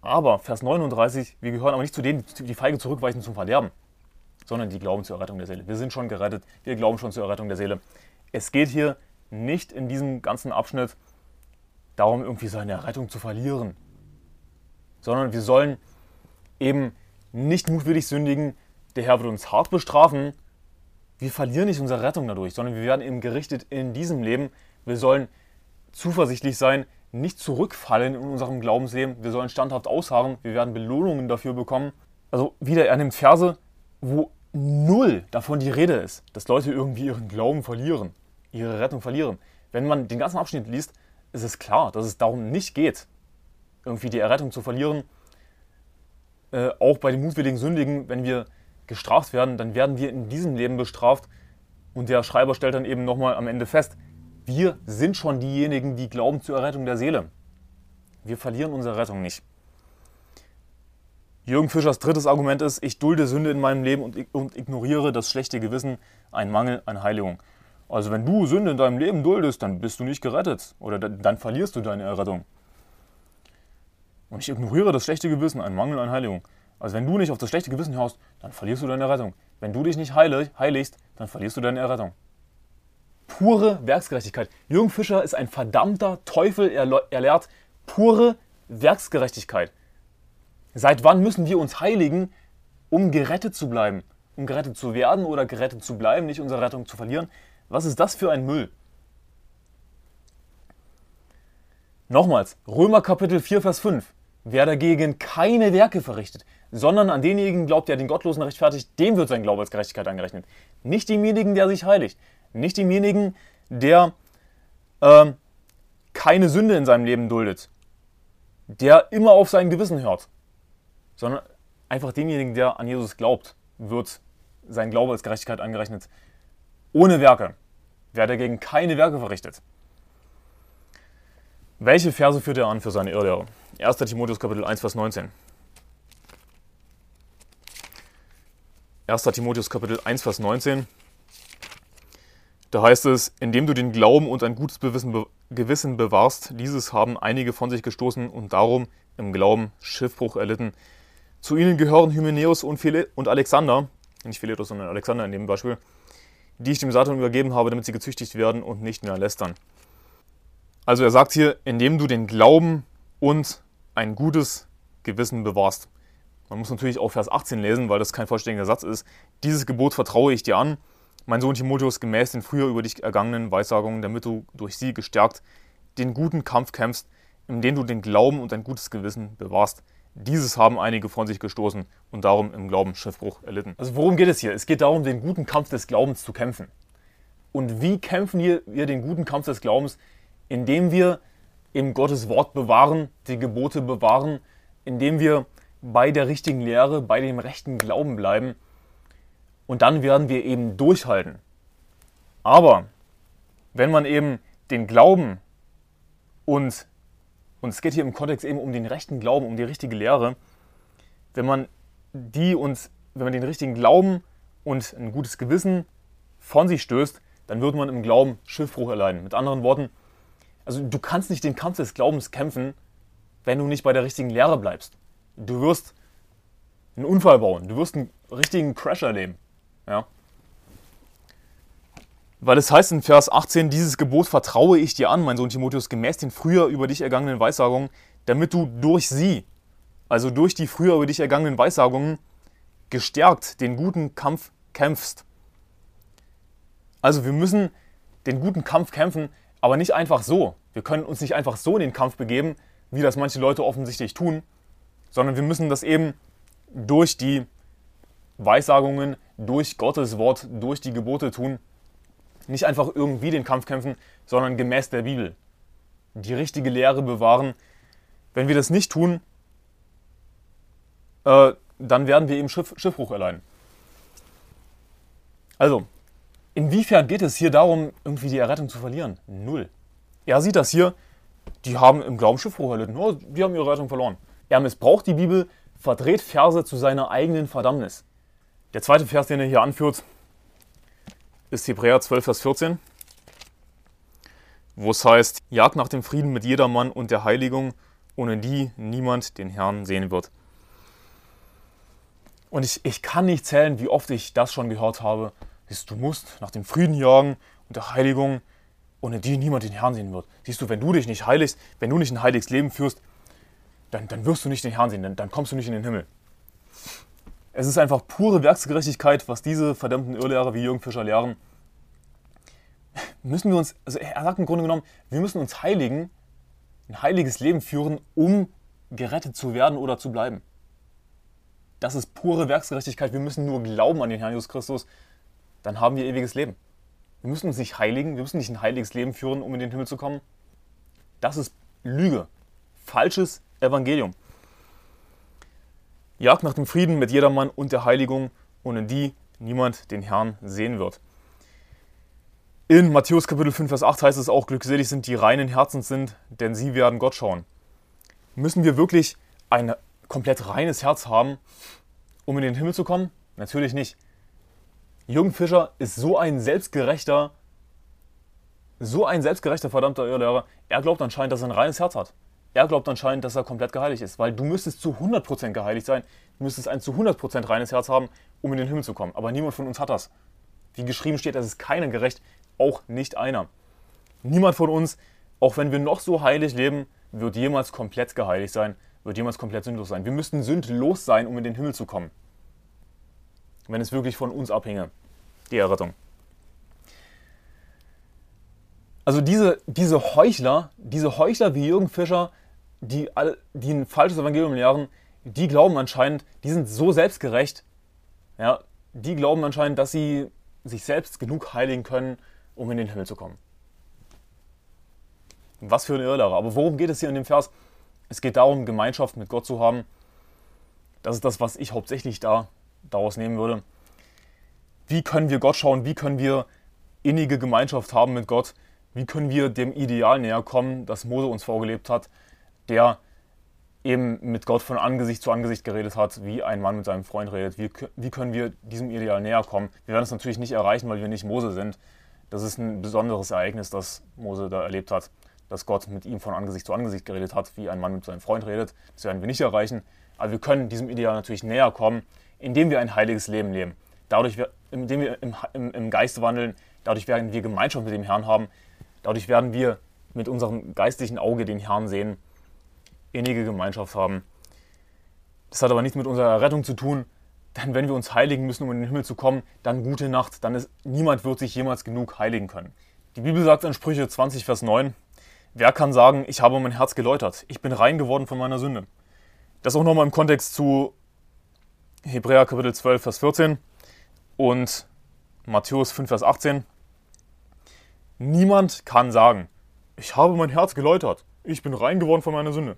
Aber Vers 39, wir gehören aber nicht zu denen, die feige zurückweichen zum Verderben, sondern die glauben zur Errettung der Seele. Wir sind schon gerettet, wir glauben schon zur Errettung der Seele. Es geht hier nicht in diesem ganzen Abschnitt darum, irgendwie seine Errettung zu verlieren, sondern wir sollen eben nicht mutwillig sündigen, der Herr wird uns hart bestrafen. Wir verlieren nicht unsere Rettung dadurch, sondern wir werden eben gerichtet in diesem Leben. Wir sollen zuversichtlich sein, nicht zurückfallen in unserem Glaubensleben. Wir sollen standhaft ausharren. Wir werden Belohnungen dafür bekommen. Also wieder, er nimmt Verse, wo null davon die Rede ist, dass Leute irgendwie ihren Glauben verlieren, ihre Rettung verlieren. Wenn man den ganzen Abschnitt liest, ist es klar, dass es darum nicht geht, irgendwie die Errettung zu verlieren. Äh, auch bei den mutwilligen Sündigen, wenn wir gestraft werden, dann werden wir in diesem Leben bestraft. Und der Schreiber stellt dann eben nochmal am Ende fest, wir sind schon diejenigen, die glauben zur Errettung der Seele. Wir verlieren unsere Rettung nicht. Jürgen Fischers drittes Argument ist, ich dulde Sünde in meinem Leben und, ignoriere das schlechte Gewissen, ein Mangel an Heiligung. Also wenn du Sünde in deinem Leben duldest, dann bist du nicht gerettet oder dann verlierst du deine Errettung. Und ich ignoriere das schlechte Gewissen, ein Mangel an Heiligung. Also wenn du nicht auf das schlechte Gewissen haust, dann verlierst du deine Rettung. Wenn du dich nicht heiligst, dann verlierst du deine Errettung. Pure Werksgerechtigkeit. Jürgen Fischer ist ein verdammter Teufel. Er, er lehrt pure Werksgerechtigkeit. Seit wann müssen wir uns heiligen, um gerettet zu bleiben? Um gerettet zu werden oder gerettet zu bleiben, nicht unsere Rettung zu verlieren? Was ist das für ein Müll? Nochmals, Römer Kapitel 4, Vers 5. Wer dagegen keine Werke verrichtet, sondern an denjenigen glaubt, der den Gottlosen rechtfertigt, dem wird sein Glaube als Gerechtigkeit angerechnet. Nicht demjenigen, der sich heiligt. Nicht demjenigen, der äh, keine Sünde in seinem Leben duldet. Der immer auf sein Gewissen hört. Sondern einfach demjenigen, der an Jesus glaubt, wird sein Glaube als Gerechtigkeit angerechnet. Ohne Werke. Wer dagegen keine Werke verrichtet. Welche Verse führt er an für seine Irrlehre? 1. Timotheus Kapitel 1, Vers 19. 1. Timotheus Kapitel 1, Vers 19. Da heißt es, indem du den Glauben und ein gutes Gewissen bewahrst, dieses haben einige von sich gestoßen und darum im Glauben Schiffbruch erlitten. Zu ihnen gehören Hymenäus und, und Alexander, nicht Philetus, sondern Alexander in dem Beispiel, die ich dem Satan übergeben habe, damit sie gezüchtigt werden und nicht mehr lästern. Also er sagt hier, indem du den Glauben und ein gutes Gewissen bewahrst. Man muss natürlich auch Vers 18 lesen, weil das kein vollständiger Satz ist. Dieses Gebot vertraue ich dir an, mein Sohn Timotheus, gemäß den früher über dich ergangenen Weissagungen, damit du durch sie gestärkt den guten Kampf kämpfst, in dem du den Glauben und ein gutes Gewissen bewahrst. Dieses haben einige von sich gestoßen und darum im Glauben Schiffbruch erlitten. Also worum geht es hier? Es geht darum, den guten Kampf des Glaubens zu kämpfen. Und wie kämpfen wir den guten Kampf des Glaubens? Indem wir eben Gottes Wort bewahren, die Gebote bewahren, indem wir bei der richtigen Lehre, bei dem rechten Glauben bleiben. Und dann werden wir eben durchhalten. Aber wenn man eben den Glauben und, und es geht hier im Kontext eben um den rechten Glauben, um die richtige Lehre, wenn man die und wenn man den richtigen Glauben und ein gutes Gewissen von sich stößt, dann wird man im Glauben Schiffbruch erleiden. Mit anderen Worten, also du kannst nicht den Kampf des Glaubens kämpfen, wenn du nicht bei der richtigen Lehre bleibst du wirst einen Unfall bauen, du wirst einen richtigen Crash erleben. Ja? Weil es heißt in Vers 18, dieses Gebot vertraue ich dir an, mein Sohn Timotheus, gemäß den früher über dich ergangenen Weissagungen, damit du durch sie, also durch die früher über dich ergangenen Weissagungen, gestärkt den guten Kampf kämpfst. Also wir müssen den guten Kampf kämpfen, aber nicht einfach so. Wir können uns nicht einfach so in den Kampf begeben, wie das manche Leute offensichtlich tun, sondern wir müssen das eben durch die Weissagungen, durch Gottes Wort, durch die Gebote tun. Nicht einfach irgendwie den Kampf kämpfen, sondern gemäß der Bibel. Die richtige Lehre bewahren. Wenn wir das nicht tun, äh, dann werden wir eben Schiff, Schiffbruch erleiden. Also, inwiefern geht es hier darum, irgendwie die Errettung zu verlieren? Null. Er sieht das hier, die haben im Glauben Schiffbruch erlitten. Oh, die haben ihre Rettung verloren. Er missbraucht die Bibel, verdreht Verse zu seiner eigenen Verdammnis. Der zweite Vers, den er hier anführt, ist Hebräer 12, Vers 14, wo es heißt, jagt nach dem Frieden mit jedermann und der Heiligung, ohne die niemand den Herrn sehen wird. Und ich, ich kann nicht zählen, wie oft ich das schon gehört habe. Du, musst nach dem Frieden jagen und der Heiligung, ohne die niemand den Herrn sehen wird. Siehst du, wenn du dich nicht heiligst, wenn du nicht ein heiliges Leben führst, dann, dann wirst du nicht den Herrn sehen, dann, dann kommst du nicht in den Himmel. Es ist einfach pure Werksgerechtigkeit, was diese verdammten Irrlehrer wie Jürgen Fischer lehren. Müssen wir uns, also er sagt im Grunde genommen, wir müssen uns heiligen, ein heiliges Leben führen, um gerettet zu werden oder zu bleiben. Das ist pure Werksgerechtigkeit. Wir müssen nur glauben an den Herrn Jesus Christus, dann haben wir ewiges Leben. Wir müssen uns nicht heiligen, wir müssen nicht ein heiliges Leben führen, um in den Himmel zu kommen. Das ist Lüge. Falsches Evangelium. Jagd nach dem Frieden mit jedermann und der Heiligung, ohne die niemand den Herrn sehen wird. In Matthäus Kapitel 5, Vers 8 heißt es auch, glückselig sind die reinen Herzens sind, denn sie werden Gott schauen. Müssen wir wirklich ein komplett reines Herz haben, um in den Himmel zu kommen? Natürlich nicht. Jürgen Fischer ist so ein selbstgerechter, so ein selbstgerechter verdammter Irrlehrer. Er glaubt anscheinend, dass er ein reines Herz hat. Er glaubt anscheinend, dass er komplett geheiligt ist, weil du müsstest zu 100% geheiligt sein. Du müsstest ein zu 100% reines Herz haben, um in den Himmel zu kommen. Aber niemand von uns hat das. Wie geschrieben steht, das ist keiner gerecht, auch nicht einer. Niemand von uns, auch wenn wir noch so heilig leben, wird jemals komplett geheiligt sein, wird jemals komplett sündlos sein. Wir müssten sündlos sein, um in den Himmel zu kommen wenn es wirklich von uns abhinge, die Errettung. Also diese, diese Heuchler, diese Heuchler wie Jürgen Fischer, die, die ein falsches Evangelium lehren, die glauben anscheinend, die sind so selbstgerecht, ja, die glauben anscheinend, dass sie sich selbst genug heiligen können, um in den Himmel zu kommen. Was für ein Irrlehrer. Aber worum geht es hier in dem Vers? Es geht darum, Gemeinschaft mit Gott zu haben. Das ist das, was ich hauptsächlich da daraus nehmen würde. Wie können wir Gott schauen? Wie können wir innige Gemeinschaft haben mit Gott? Wie können wir dem Ideal näher kommen, das Mose uns vorgelebt hat, der eben mit Gott von Angesicht zu Angesicht geredet hat, wie ein Mann mit seinem Freund redet. Wie, wie können wir diesem Ideal näher kommen? Wir werden es natürlich nicht erreichen, weil wir nicht Mose sind. Das ist ein besonderes Ereignis, das Mose da erlebt hat, dass Gott mit ihm von Angesicht zu Angesicht geredet hat, wie ein Mann mit seinem Freund redet. Das werden wir nicht erreichen. Aber wir können diesem Ideal natürlich näher kommen, indem wir ein heiliges Leben leben. Dadurch, indem wir im, im, im Geist wandeln, dadurch werden wir Gemeinschaft mit dem Herrn haben. Dadurch werden wir mit unserem geistlichen Auge den Herrn sehen, innige Gemeinschaft haben. Das hat aber nichts mit unserer Errettung zu tun, denn wenn wir uns heiligen müssen, um in den Himmel zu kommen, dann gute Nacht, dann ist niemand wird sich jemals genug heiligen können. Die Bibel sagt in Sprüche 20, Vers 9, wer kann sagen, ich habe mein Herz geläutert, ich bin rein geworden von meiner Sünde. Das auch nochmal im Kontext zu Hebräer Kapitel 12, Vers 14 und Matthäus 5, Vers 18. Niemand kann sagen, ich habe mein Herz geläutert, ich bin rein geworden von meiner Sünde.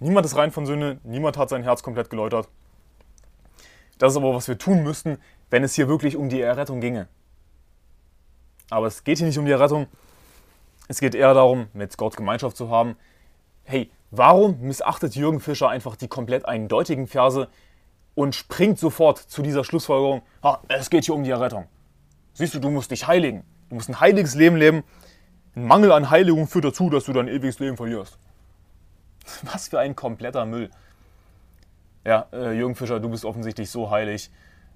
Niemand ist rein von Sünde, niemand hat sein Herz komplett geläutert. Das ist aber, was wir tun müssten, wenn es hier wirklich um die Errettung ginge. Aber es geht hier nicht um die Errettung, es geht eher darum, mit Gott Gemeinschaft zu haben. Hey, warum missachtet Jürgen Fischer einfach die komplett eindeutigen Verse, und springt sofort zu dieser Schlussfolgerung, ah, es geht hier um die Errettung. Siehst du, du musst dich heiligen. Du musst ein heiliges Leben leben. Ein Mangel an Heiligung führt dazu, dass du dein ewiges Leben verlierst. Was für ein kompletter Müll. Ja, äh, Jürgen Fischer, du bist offensichtlich so heilig,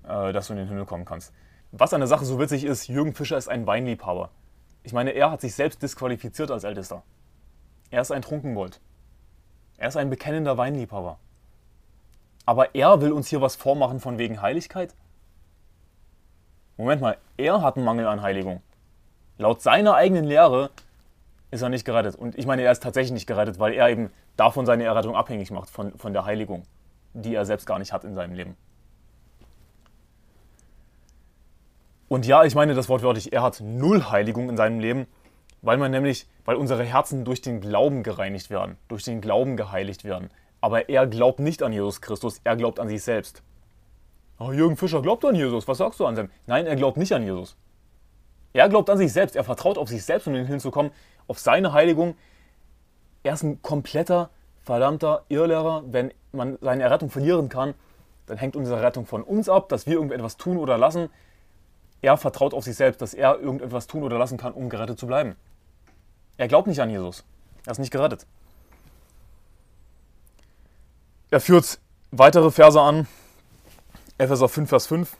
äh, dass du in den Himmel kommen kannst. Was an der Sache so witzig ist, Jürgen Fischer ist ein Weinliebhaber. Ich meine, er hat sich selbst disqualifiziert als Ältester. Er ist ein Trunkenbold. Er ist ein bekennender Weinliebhaber. Aber er will uns hier was vormachen von wegen Heiligkeit? Moment mal, er hat einen Mangel an Heiligung. Laut seiner eigenen Lehre ist er nicht gerettet. Und ich meine, er ist tatsächlich nicht gerettet, weil er eben davon seine Errettung abhängig macht, von, von der Heiligung, die er selbst gar nicht hat in seinem Leben. Und ja, ich meine das wortwörtlich, er hat null Heiligung in seinem Leben, weil man nämlich, weil unsere Herzen durch den Glauben gereinigt werden, durch den Glauben geheiligt werden. Aber er glaubt nicht an Jesus Christus, er glaubt an sich selbst. Oh, Jürgen Fischer glaubt an Jesus, was sagst du an seinem? Nein, er glaubt nicht an Jesus. Er glaubt an sich selbst, er vertraut auf sich selbst, um hinzukommen, auf seine Heiligung. Er ist ein kompletter, verdammter Irrlehrer. Wenn man seine Errettung verlieren kann, dann hängt unsere Rettung von uns ab, dass wir irgendetwas tun oder lassen. Er vertraut auf sich selbst, dass er irgendetwas tun oder lassen kann, um gerettet zu bleiben. Er glaubt nicht an Jesus. Er ist nicht gerettet. Er führt weitere Verse an. Epheser 5, Vers 5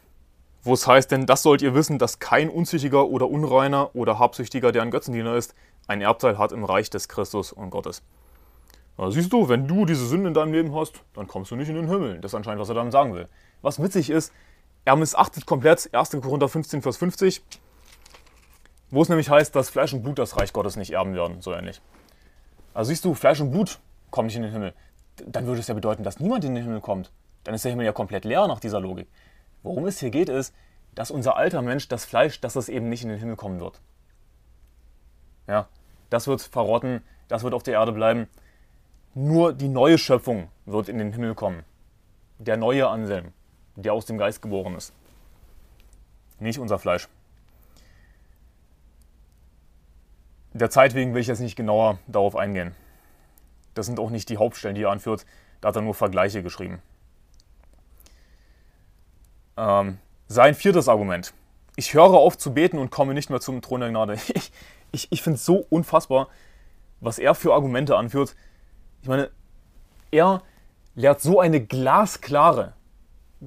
wo es heißt, denn das sollt ihr wissen, dass kein Unzüchtiger oder Unreiner oder Habsüchtiger, der ein Götzendiener ist, ein Erbteil hat im Reich des Christus und Gottes. Na, siehst du, wenn du diese Sünde in deinem Leben hast, dann kommst du nicht in den Himmel. Das ist anscheinend, was er damit sagen will. Was witzig ist, er missachtet komplett 1. Korinther 15, Vers 50, wo es nämlich heißt, dass Fleisch und Blut das Reich Gottes nicht erben werden, so ähnlich. Also siehst du, Fleisch und Blut kommen nicht in den Himmel. Dann würde es ja bedeuten, dass niemand in den Himmel kommt. Dann ist der Himmel ja komplett leer nach dieser Logik. Worum es hier geht, ist, dass unser alter Mensch, das Fleisch, dass das eben nicht in den Himmel kommen wird. Ja, das wird verrotten, das wird auf der Erde bleiben. Nur die neue Schöpfung wird in den Himmel kommen. Der neue Anselm, der aus dem Geist geboren ist. Nicht unser Fleisch. Der Zeit wegen will ich jetzt nicht genauer darauf eingehen. Das sind auch nicht die Hauptstellen, die er anführt. Da hat er nur Vergleiche geschrieben. Ähm, sein viertes Argument. Ich höre auf zu beten und komme nicht mehr zum Thron der Gnade. Ich, ich, ich finde es so unfassbar, was er für Argumente anführt. Ich meine, er lehrt so eine glasklare,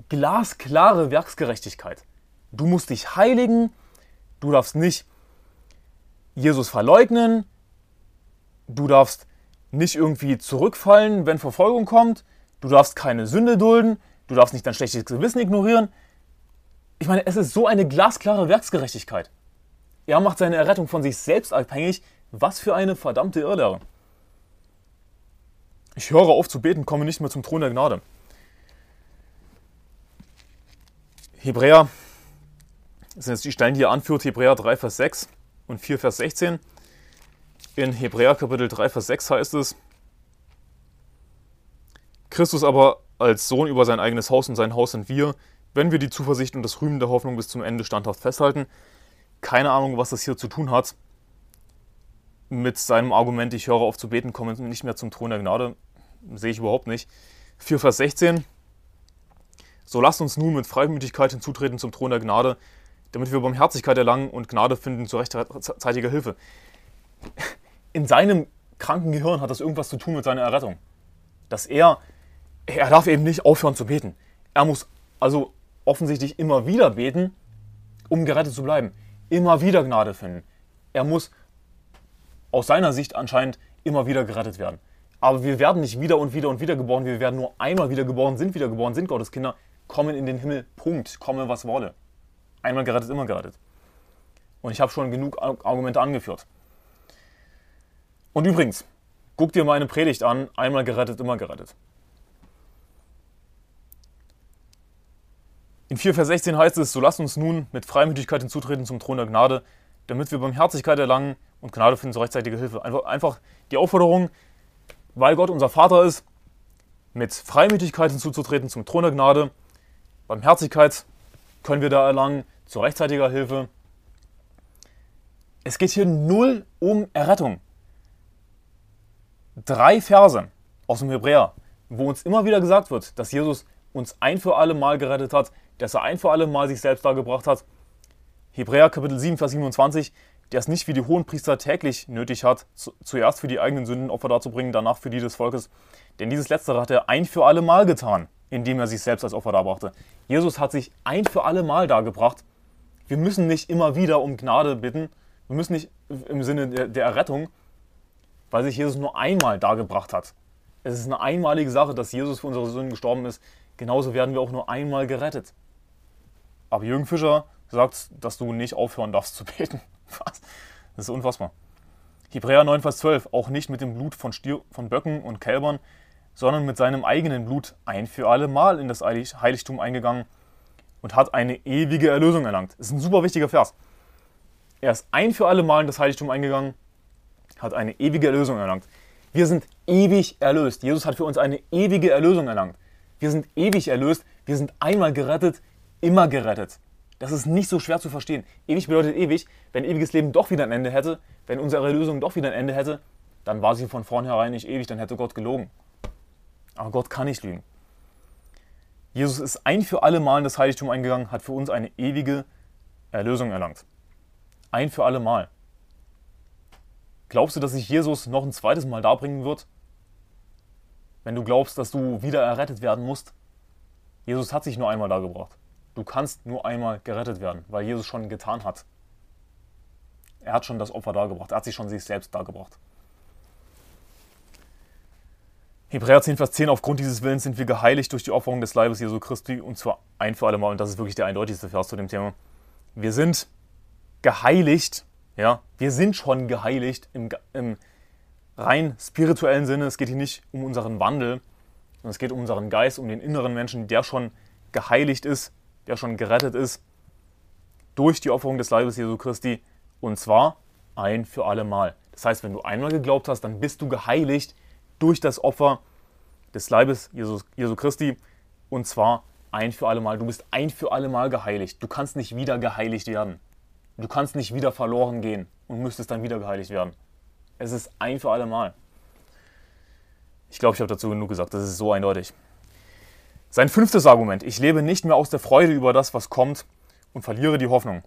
glasklare Werksgerechtigkeit. Du musst dich heiligen, du darfst nicht Jesus verleugnen, du darfst nicht irgendwie zurückfallen, wenn Verfolgung kommt, du darfst keine Sünde dulden, du darfst nicht dein schlechtes Gewissen ignorieren, ich meine, es ist so eine glasklare Werksgerechtigkeit. Er macht seine Errettung von sich selbst abhängig. Was für eine verdammte Irrlehre. Ich höre auf zu beten, komme nicht mehr zum Thron der Gnade. Hebräer, das sind jetzt die Stellen, die er anführt, Hebräer 3, Vers 6 und 4, Vers 16. In Hebräer Kapitel 3, Vers 6 heißt es, Christus aber als Sohn über sein eigenes Haus und sein Haus sind wir, wenn wir die Zuversicht und das Rühmen der Hoffnung bis zum Ende standhaft festhalten. Keine Ahnung, was das hier zu tun hat. Mit seinem Argument, ich höre auf zu beten, komme nicht mehr zum Thron der Gnade, sehe ich überhaupt nicht. 4 Vers 16. So lasst uns nun mit Freimütigkeit hinzutreten zum Thron der Gnade, damit wir Barmherzigkeit erlangen und Gnade finden zu rechtzeitiger Hilfe. In seinem kranken Gehirn hat das irgendwas zu tun mit seiner Errettung. Dass er, er darf eben nicht aufhören zu beten. Er muss also offensichtlich immer wieder beten, um gerettet zu bleiben. Immer wieder Gnade finden. Er muss aus seiner Sicht anscheinend immer wieder gerettet werden. Aber wir werden nicht wieder und wieder und wieder geboren. Wir werden nur einmal wieder geboren, sind wieder geboren, sind Gottes Kinder, kommen in den Himmel. Punkt. Komme, was wolle. Einmal gerettet, immer gerettet. Und ich habe schon genug Argumente angeführt. Und übrigens, guck dir meine Predigt an. Einmal gerettet, immer gerettet. In 4 Vers 16 heißt es, so lasst uns nun mit Freimütigkeit hinzutreten zum Thron der Gnade, damit wir Barmherzigkeit erlangen und Gnade finden zur rechtzeitigen Hilfe. Einfach, die Aufforderung, weil Gott unser Vater ist, mit Freimütigkeit hinzuzutreten zum Thron der Gnade. Barmherzigkeit können wir da erlangen, zur rechtzeitiger Hilfe. Es geht hier null um Errettung. Drei Verse aus dem Hebräer, wo uns immer wieder gesagt wird, dass Jesus uns ein für alle Mal gerettet hat, dass er ein für alle Mal sich selbst dargebracht hat. Hebräer Kapitel 7, Vers 27, der es nicht wie die Hohenpriester täglich nötig hat, zuerst für die eigenen Sünden Opfer darzubringen, danach für die des Volkes. Denn dieses Letztere hat er ein für alle Mal getan, indem er sich selbst als Opfer darbrachte. Jesus hat sich ein für alle Mal dargebracht. Wir müssen nicht immer wieder um Gnade bitten. Wir müssen nicht im Sinne der, der Errettung, weil sich Jesus nur einmal dargebracht hat. Es ist eine einmalige Sache, dass Jesus für unsere Sünden gestorben ist. Genauso werden wir auch nur einmal gerettet. Aber Jürgen Fischer sagt, dass du nicht aufhören darfst zu beten. Was? Das ist unfassbar. Hebräer 9, Vers 12. Auch nicht mit dem Blut von, Stier, von Böcken und Kälbern, sondern mit seinem eigenen Blut ein für alle Mal in das Heiligtum eingegangen und hat eine ewige Erlösung erlangt. Das ist ein super wichtiger Vers. Er ist ein für alle Mal in das Heiligtum eingegangen, hat eine ewige Erlösung erlangt. Wir sind ewig erlöst. Jesus hat für uns eine ewige Erlösung erlangt. Wir sind ewig erlöst. Wir sind einmal gerettet, immer gerettet. Das ist nicht so schwer zu verstehen. Ewig bedeutet ewig. Wenn ewiges Leben doch wieder ein Ende hätte, wenn unsere Erlösung doch wieder ein Ende hätte, dann war sie von vornherein nicht ewig, dann hätte Gott gelogen. Aber Gott kann nicht lügen. Jesus ist ein für alle Mal in das Heiligtum eingegangen, hat für uns eine ewige Erlösung erlangt. Ein für alle Mal. Glaubst du, dass sich Jesus noch ein zweites Mal darbringen wird? Wenn du glaubst, dass du wieder errettet werden musst? Jesus hat sich nur einmal dargebracht. Du kannst nur einmal gerettet werden, weil Jesus schon getan hat. Er hat schon das Opfer dargebracht. Er hat sich schon sich selbst dargebracht. Hebräer 10, Vers 10, aufgrund dieses Willens sind wir geheiligt durch die Opferung des Leibes Jesu Christi und zwar ein für alle Mal, und das ist wirklich der eindeutigste Vers zu dem Thema. Wir sind geheiligt, ja, wir sind schon geheiligt im, im rein spirituellen Sinne. Es geht hier nicht um unseren Wandel, sondern es geht um unseren Geist, um den inneren Menschen, der schon geheiligt ist, der schon gerettet ist durch die Opferung des Leibes Jesu Christi und zwar ein für alle Mal. Das heißt, wenn du einmal geglaubt hast, dann bist du geheiligt durch das Opfer des Leibes Jesus, Jesu Christi und zwar ein für alle Mal. Du bist ein für alle Mal geheiligt. Du kannst nicht wieder geheiligt werden. Du kannst nicht wieder verloren gehen und müsstest dann wieder geheiligt werden. Es ist ein für alle Mal. Ich glaube, ich habe dazu genug gesagt. Das ist so eindeutig. Sein fünftes Argument. Ich lebe nicht mehr aus der Freude über das, was kommt und verliere die Hoffnung.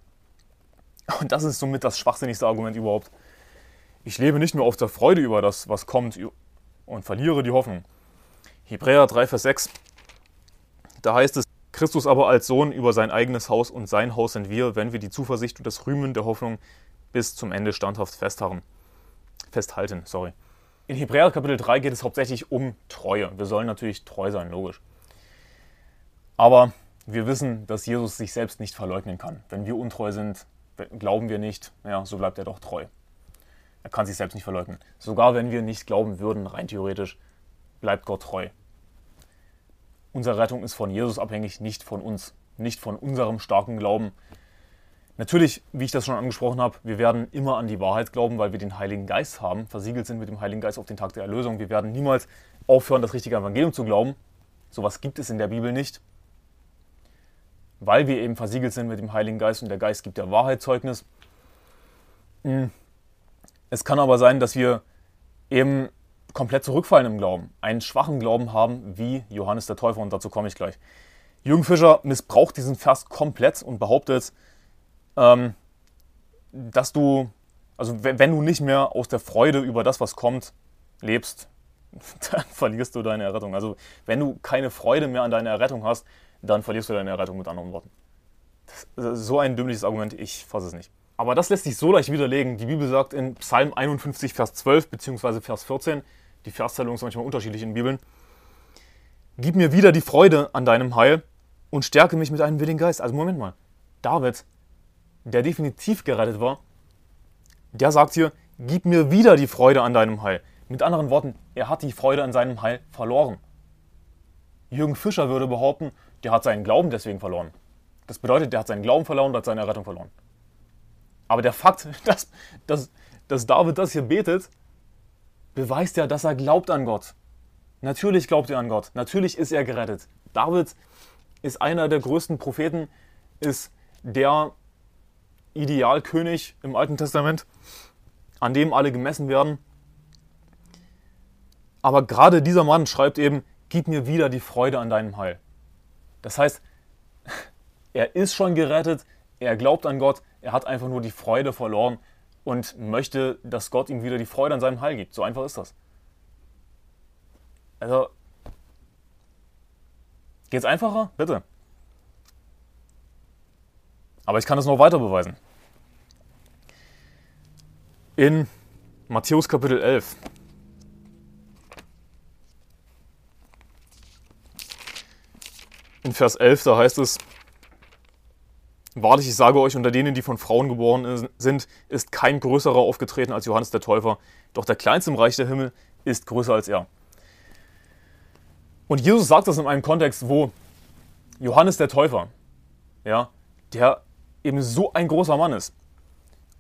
Und das ist somit das schwachsinnigste Argument überhaupt. Ich lebe nicht mehr aus der Freude über das, was kommt und verliere die Hoffnung. Hebräer 3, Vers 6. Da heißt es, Christus aber als Sohn über sein eigenes Haus und sein Haus sind wir, wenn wir die Zuversicht und das Rühmen der Hoffnung bis zum Ende standhaft festharren. festhalten. Sorry. In Hebräer Kapitel 3 geht es hauptsächlich um Treue. Wir sollen natürlich treu sein, logisch. Aber wir wissen, dass Jesus sich selbst nicht verleugnen kann. Wenn wir untreu sind, glauben wir nicht, ja, so bleibt er doch treu. Er kann sich selbst nicht verleugnen. Sogar wenn wir nicht glauben würden, rein theoretisch, bleibt Gott treu. Unsere Rettung ist von Jesus abhängig, nicht von uns, nicht von unserem starken Glauben. Natürlich, wie ich das schon angesprochen habe, wir werden immer an die Wahrheit glauben, weil wir den Heiligen Geist haben, versiegelt sind mit dem Heiligen Geist auf den Tag der Erlösung. Wir werden niemals aufhören, das richtige Evangelium zu glauben. Sowas gibt es in der Bibel nicht. Weil wir eben versiegelt sind mit dem Heiligen Geist und der Geist gibt der Wahrheitszeugnis. Hm. Es kann aber sein, dass wir eben komplett zurückfallen im Glauben, einen schwachen Glauben haben wie Johannes der Täufer und dazu komme ich gleich. Jürgen Fischer missbraucht diesen Vers komplett und behauptet, ähm, dass du, also wenn du nicht mehr aus der Freude über das, was kommt, lebst, dann verlierst du deine Errettung. Also wenn du keine Freude mehr an deiner Errettung hast, dann verlierst du deine Errettung mit anderen Worten. Das ist so ein dümmliches Argument, ich fasse es nicht. Aber das lässt sich so leicht widerlegen. Die Bibel sagt in Psalm 51, Vers 12 bzw. Vers 14, die Verszählung ist manchmal unterschiedlich in Bibeln, Gib mir wieder die Freude an deinem Heil und stärke mich mit einem willigen Geist. Also Moment mal, David, der definitiv gerettet war, der sagt hier, gib mir wieder die Freude an deinem Heil. Mit anderen Worten, er hat die Freude an seinem Heil verloren. Jürgen Fischer würde behaupten, der hat seinen Glauben deswegen verloren. Das bedeutet, der hat seinen Glauben verloren und hat seine Errettung verloren. Aber der Fakt, dass, dass, dass David das hier betet, beweist ja, dass er glaubt an Gott. Natürlich glaubt er an Gott. Natürlich ist er gerettet. David ist einer der größten Propheten, ist der Idealkönig im Alten Testament, an dem alle gemessen werden. Aber gerade dieser Mann schreibt eben, gib mir wieder die Freude an deinem Heil. Das heißt, er ist schon gerettet, er glaubt an Gott, er hat einfach nur die Freude verloren und möchte, dass Gott ihm wieder die Freude an seinem Heil gibt. So einfach ist das. Also, geht's einfacher? Bitte. Aber ich kann es noch weiter beweisen. In Matthäus Kapitel 11. In Vers 11, da heißt es, Wahrlich, ich sage euch, unter denen, die von Frauen geboren sind, ist kein größerer aufgetreten als Johannes der Täufer. Doch der Kleinste im Reich der Himmel ist größer als er. Und Jesus sagt das in einem Kontext, wo Johannes der Täufer ja, der eben so ein großer Mann ist.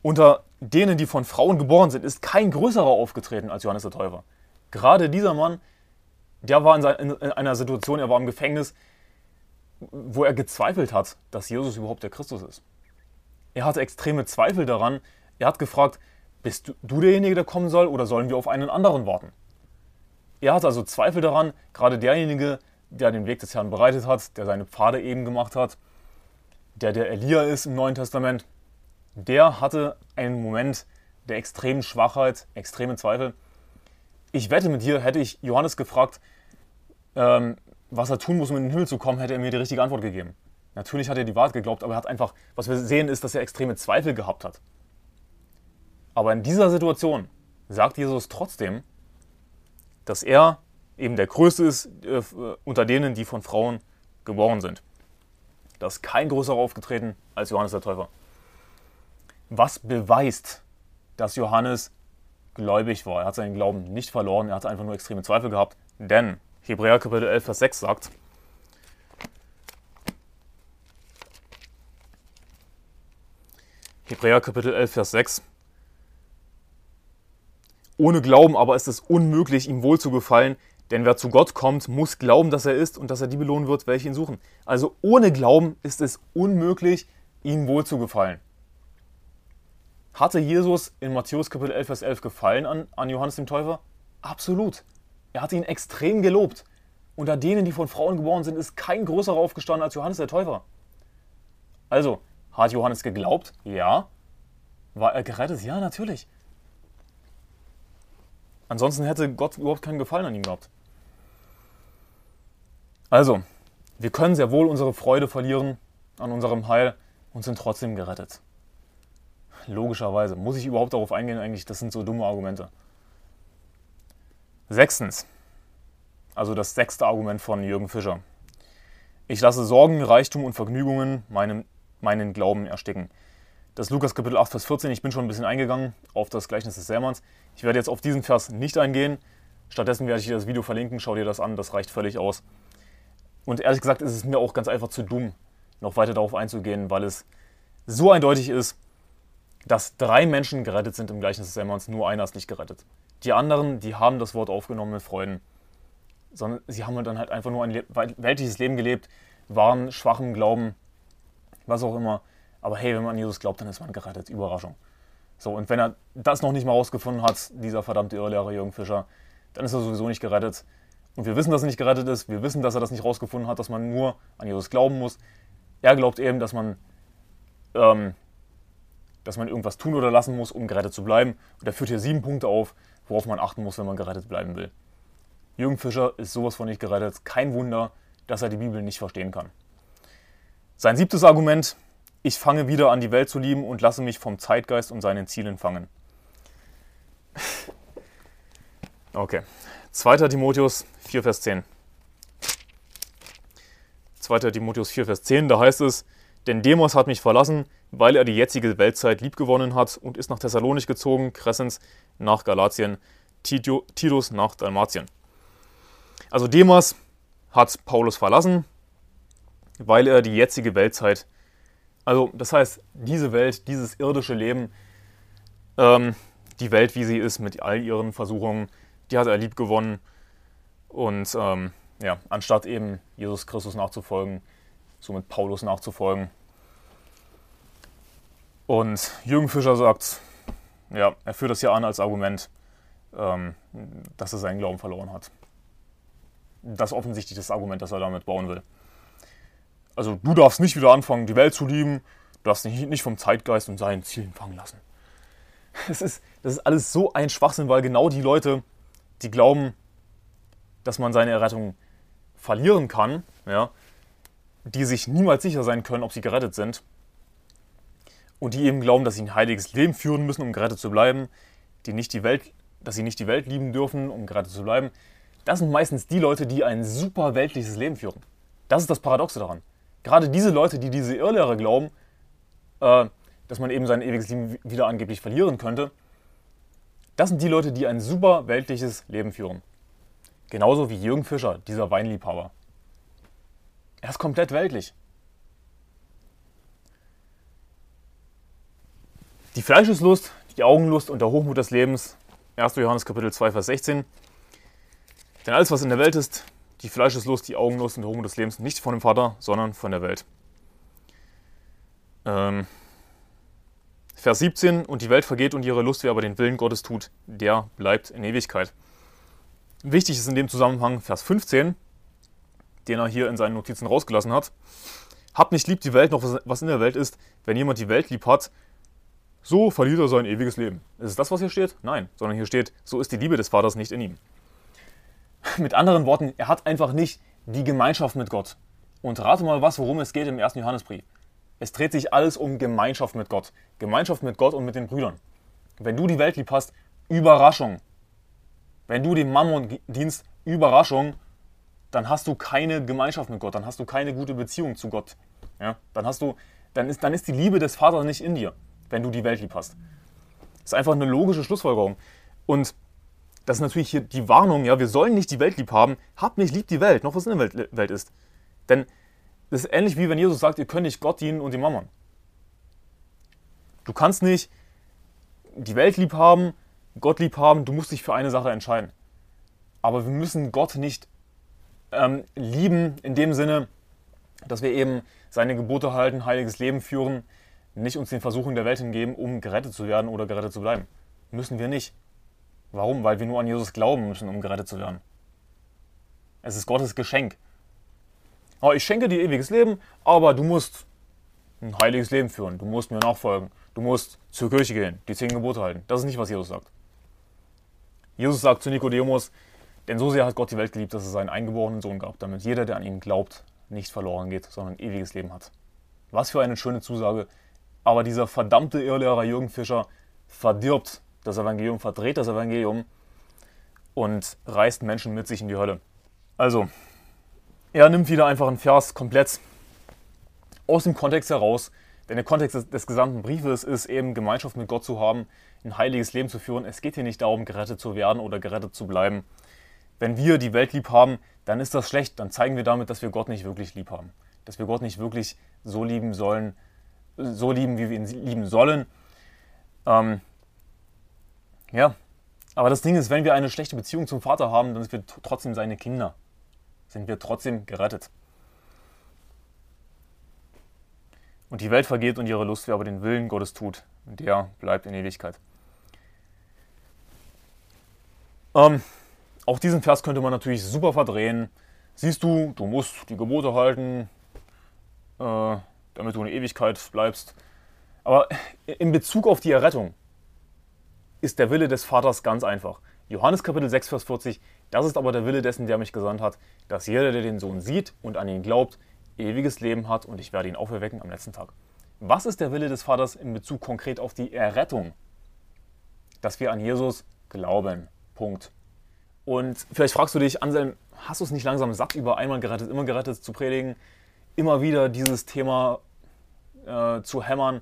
Unter denen, die von Frauen geboren sind, ist kein größerer aufgetreten als Johannes der Täufer. Gerade dieser Mann, der war in, in einer Situation, er war im Gefängnis, wo er gezweifelt hat, dass Jesus überhaupt der Christus ist. Er hatte extreme Zweifel daran. Er hat gefragt, bist du derjenige, der kommen soll, oder sollen wir auf einen anderen warten? Er hatte also Zweifel daran, gerade derjenige, der den Weg des Herrn bereitet hat, der seine Pfade eben gemacht hat, der der Elia ist im Neuen Testament, der hatte einen Moment der extremen Schwachheit, extremen Zweifel. Ich wette mit dir, hätte ich Johannes gefragt, ähm, was er tun muss, um in den Himmel zu kommen, hätte er mir die richtige Antwort gegeben. Natürlich hat er die Wahrheit geglaubt, aber er hat einfach, was wir sehen, ist, dass er extreme Zweifel gehabt hat. Aber in dieser Situation sagt Jesus trotzdem, dass er eben der Größte ist äh, unter denen, die von Frauen geboren sind. Da ist kein größerer aufgetreten als Johannes der Täufer. Was beweist, dass Johannes gläubig war? Er hat seinen Glauben nicht verloren, er hat einfach nur extreme Zweifel gehabt. Denn Hebräer Kapitel 11, Vers 6 sagt, Hebräer Kapitel 11, Vers 6, ohne Glauben aber ist es unmöglich, ihm wohl zu gefallen, denn wer zu Gott kommt, muss glauben, dass er ist und dass er die belohnen wird, welche ihn suchen. Also ohne Glauben ist es unmöglich, ihm wohl zu gefallen. Hatte Jesus in Matthäus Kapitel 11, Vers 11 gefallen an, an Johannes dem Täufer? Absolut. Er hat ihn extrem gelobt. Unter denen, die von Frauen geboren sind, ist kein größerer aufgestanden als Johannes der Täufer. Also, hat Johannes geglaubt? Ja. War er gerettet? Ja, natürlich. Ansonsten hätte Gott überhaupt keinen Gefallen an ihm gehabt. Also, wir können sehr wohl unsere Freude verlieren an unserem Heil und sind trotzdem gerettet. Logischerweise. Muss ich überhaupt darauf eingehen eigentlich? Das sind so dumme Argumente. Sechstens. Also das sechste Argument von Jürgen Fischer. Ich lasse Sorgen, Reichtum und Vergnügungen meinen, meinen Glauben ersticken. Das Lukas Kapitel 8, Vers 14. Ich bin schon ein bisschen eingegangen auf das Gleichnis des Sämanns. Ich werde jetzt auf diesen Vers nicht eingehen. Stattdessen werde ich dir das Video verlinken. Schau dir das an, das reicht völlig aus. Und ehrlich gesagt ist es mir auch ganz einfach zu dumm, noch weiter darauf einzugehen, weil es so eindeutig ist, dass drei Menschen gerettet sind im Gleichnis des Sämanns, nur einer ist nicht gerettet. Die anderen, die haben das Wort aufgenommen mit Freuden, sondern sie haben dann halt einfach nur ein weltliches Leben gelebt, waren schwachem Glauben, was auch immer. Aber hey, wenn man an Jesus glaubt, dann ist man gerettet. Überraschung. So, und wenn er das noch nicht mal rausgefunden hat, dieser verdammte Irrlehrer Jürgen Fischer, dann ist er sowieso nicht gerettet. Und wir wissen, dass er nicht gerettet ist. Wir wissen, dass er das nicht rausgefunden hat, dass man nur an Jesus glauben muss. Er glaubt eben, dass man, ähm, dass man irgendwas tun oder lassen muss, um gerettet zu bleiben. Und er führt hier sieben Punkte auf, worauf man achten muss, wenn man gerettet bleiben will. Jürgen Fischer ist sowas von nicht gerettet. Kein Wunder, dass er die Bibel nicht verstehen kann. Sein siebtes Argument, ich fange wieder an, die Welt zu lieben und lasse mich vom Zeitgeist und seinen Zielen fangen. Okay. 2. Timotheus 4, Vers 10. 2. Timotheus 4, Vers 10, da heißt es, denn Demos hat mich verlassen, weil er die jetzige Weltzeit liebgewonnen hat und ist nach Thessalonich gezogen, Crescens nach Galatien, Titus nach Dalmatien. Also Demas hat Paulus verlassen, weil er die jetzige Weltzeit also das heißt, diese Welt, dieses irdische Leben, ähm, die Welt, wie sie ist, mit all ihren Versuchungen, die hat er lieb gewonnen. Und ähm, ja, anstatt eben Jesus Christus nachzufolgen, somit Paulus nachzufolgen. Und Jürgen Fischer sagt, ja, er führt das hier an als Argument, ähm, dass er seinen Glauben verloren hat. Das ist offensichtlich das Argument, das er damit bauen will. Also du darfst nicht wieder anfangen, die Welt zu lieben. Du darfst dich nicht vom Zeitgeist und seinen Zielen fangen lassen. Das ist, das ist alles so ein Schwachsinn, weil genau die Leute, die glauben, dass man seine Errettung verlieren kann, ja, die sich niemals sicher sein können, ob sie gerettet sind, und die eben glauben, dass sie ein heiliges Leben führen müssen, um gerettet zu bleiben, die nicht die Welt, dass sie nicht die Welt lieben dürfen, um gerettet zu bleiben, das sind meistens die Leute, die ein super weltliches Leben führen. Das ist das Paradoxe daran gerade diese Leute, die diese Irrlehre glauben, äh, dass man eben sein ewiges Leben wieder angeblich verlieren könnte, das sind die Leute, die ein super weltliches Leben führen. Genauso wie Jürgen Fischer, dieser Weinliebhaber. Er ist komplett weltlich. Die Fleischeslust, die Augenlust und der Hochmut des Lebens. 1. Johannes Kapitel 2, Vers 16. Denn alles, was in der Welt ist, die Fleischeslust, die Augenlust und der Hochmut des Lebens, nicht von dem Vater, sondern von der Welt. Ähm, Vers 17, und die Welt vergeht und ihre Lust, wer aber den Willen Gottes tut, der bleibt in Ewigkeit. Wichtig ist in dem Zusammenhang Vers 15, den er hier in seinen Notizen rausgelassen hat. Habt nicht lieb die Welt noch, was in der Welt ist. Wenn jemand die Welt lieb hat, so verliert er sein ewiges Leben. Ist es das, was hier steht? Nein, sondern hier steht, so ist die Liebe des Vaters nicht in ihm. Mit anderen Worten, er hat einfach nicht die Gemeinschaft mit Gott. Und rate mal was, worum es geht im ersten Johannesbrief. Es dreht sich alles um Gemeinschaft mit Gott. Gemeinschaft mit Gott und mit den Brüdern. Wenn du die Welt lieb hast, Überraschung. Wenn du dem Mammon dienst, Überraschung, dann hast du keine Gemeinschaft mit Gott, dann hast du keine gute Beziehung zu Gott. Ja? Dann, hast du, dann, ist, dann ist die Liebe des Vaters nicht in dir, wenn du die Welt lieb hast. Das ist einfach eine logische Schlussfolgerung. Und das ist natürlich hier die Warnung, ja, wir sollen nicht die Welt lieb haben, habt nicht lieb die Welt, noch was in der Welt, ist. Denn das ist ähnlich wie wenn Jesus sagt, ihr könnt nicht Gott dienen und dem Mammon. Du kannst nicht die Welt lieb haben, Gott lieb haben, du musst dich für eine Sache entscheiden. Aber wir müssen Gott nicht ähm, lieben in dem Sinne, dass wir eben seine Gebote halten, heiliges Leben führen, nicht uns den Versuchen der Welt hingeben, um gerettet zu werden oder gerettet zu bleiben. Müssen wir nicht. Warum? Weil wir nur an Jesus glauben müssen, um gerettet zu werden. Es ist Gottes Geschenk. Oh, ich schenke dir ewiges Leben, aber du musst ein heiliges Leben führen. Du musst mir nachfolgen. Du musst zur Kirche gehen, die zehn Gebote halten. Das ist nicht, was Jesus sagt. Jesus sagt zu Nikodemus, denn so sehr hat Gott die Welt geliebt, dass er seinen eingeborenen Sohn gab, damit jeder, der an ihn glaubt, nicht verloren geht, sondern ein ewiges Leben hat. Was für eine schöne Zusage. Aber dieser verdammte Irrlehrer Jürgen Fischer verdirbt das Evangelium, verdreht das Evangelium und reißt Menschen mit sich in die Hölle. Also, er nimmt wieder einfach einen Vers komplett aus dem Kontext heraus, denn der Kontext des, des, gesamten Briefes ist eben, Gemeinschaft mit Gott zu haben, ein heiliges Leben zu führen. Es geht hier nicht darum, gerettet zu werden oder gerettet zu bleiben. Wenn wir die Welt lieb haben, dann ist das schlecht. Dann zeigen wir damit, dass wir Gott nicht wirklich lieb haben. Dass wir Gott nicht wirklich so lieben sollen, so lieben, wie wir ihn lieben sollen. Ähm, ja, aber das Ding ist, wenn wir eine schlechte Beziehung zum Vater haben, dann sind wir trotzdem seine Kinder. Sind wir trotzdem gerettet. Und die Welt vergeht und ihre Lust, wer aber den Willen Gottes tut, der bleibt in Ewigkeit. Ähm, auch diesen Vers könnte man natürlich super verdrehen. Siehst du, du musst die Gebote halten, äh, damit du in Ewigkeit bleibst. Aber in Bezug auf die Errettung ist der Wille des Vaters ganz einfach. Johannes Kapitel 6, Vers 40, das ist aber der Wille dessen, der mich gesandt hat, dass jeder, der den Sohn sieht und an ihn glaubt, ewiges Leben hat und ich werde ihn auferwecken am letzten Tag. Was ist der Wille des Vaters in Bezug konkret auf die Errettung? Dass wir an Jesus glauben. Punkt. Und vielleicht fragst du dich, Anselm, hast du es nicht langsam satt, über einmal gerettet, immer gerettet zu predigen? Immer wieder dieses Thema äh, zu hämmern?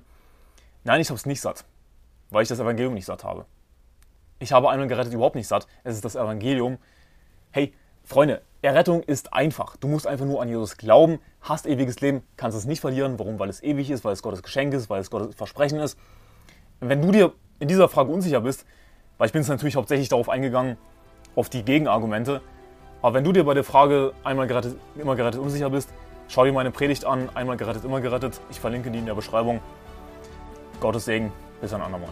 Nein, ich habe es nicht satt, weil ich das Evangelium nicht satt habe. Ich habe einmal gerettet überhaupt nicht satt. Es ist das Evangelium. Hey, Freunde, Errettung ist einfach. Du musst einfach nur an Jesus glauben, hast ewiges Leben, kannst es nicht verlieren. Warum? Weil es ewig ist, weil es Gottes Geschenk ist, weil es Gottes Versprechen ist. Wenn du dir in dieser Frage unsicher bist, weil ich bin es natürlich hauptsächlich darauf eingegangen, auf die Gegenargumente. Aber wenn du dir bei der Frage einmal gerettet, immer gerettet unsicher bist, schau dir meine Predigt an, einmal gerettet, immer gerettet. Ich verlinke die in der Beschreibung. Gottes Segen, bis ein andermal.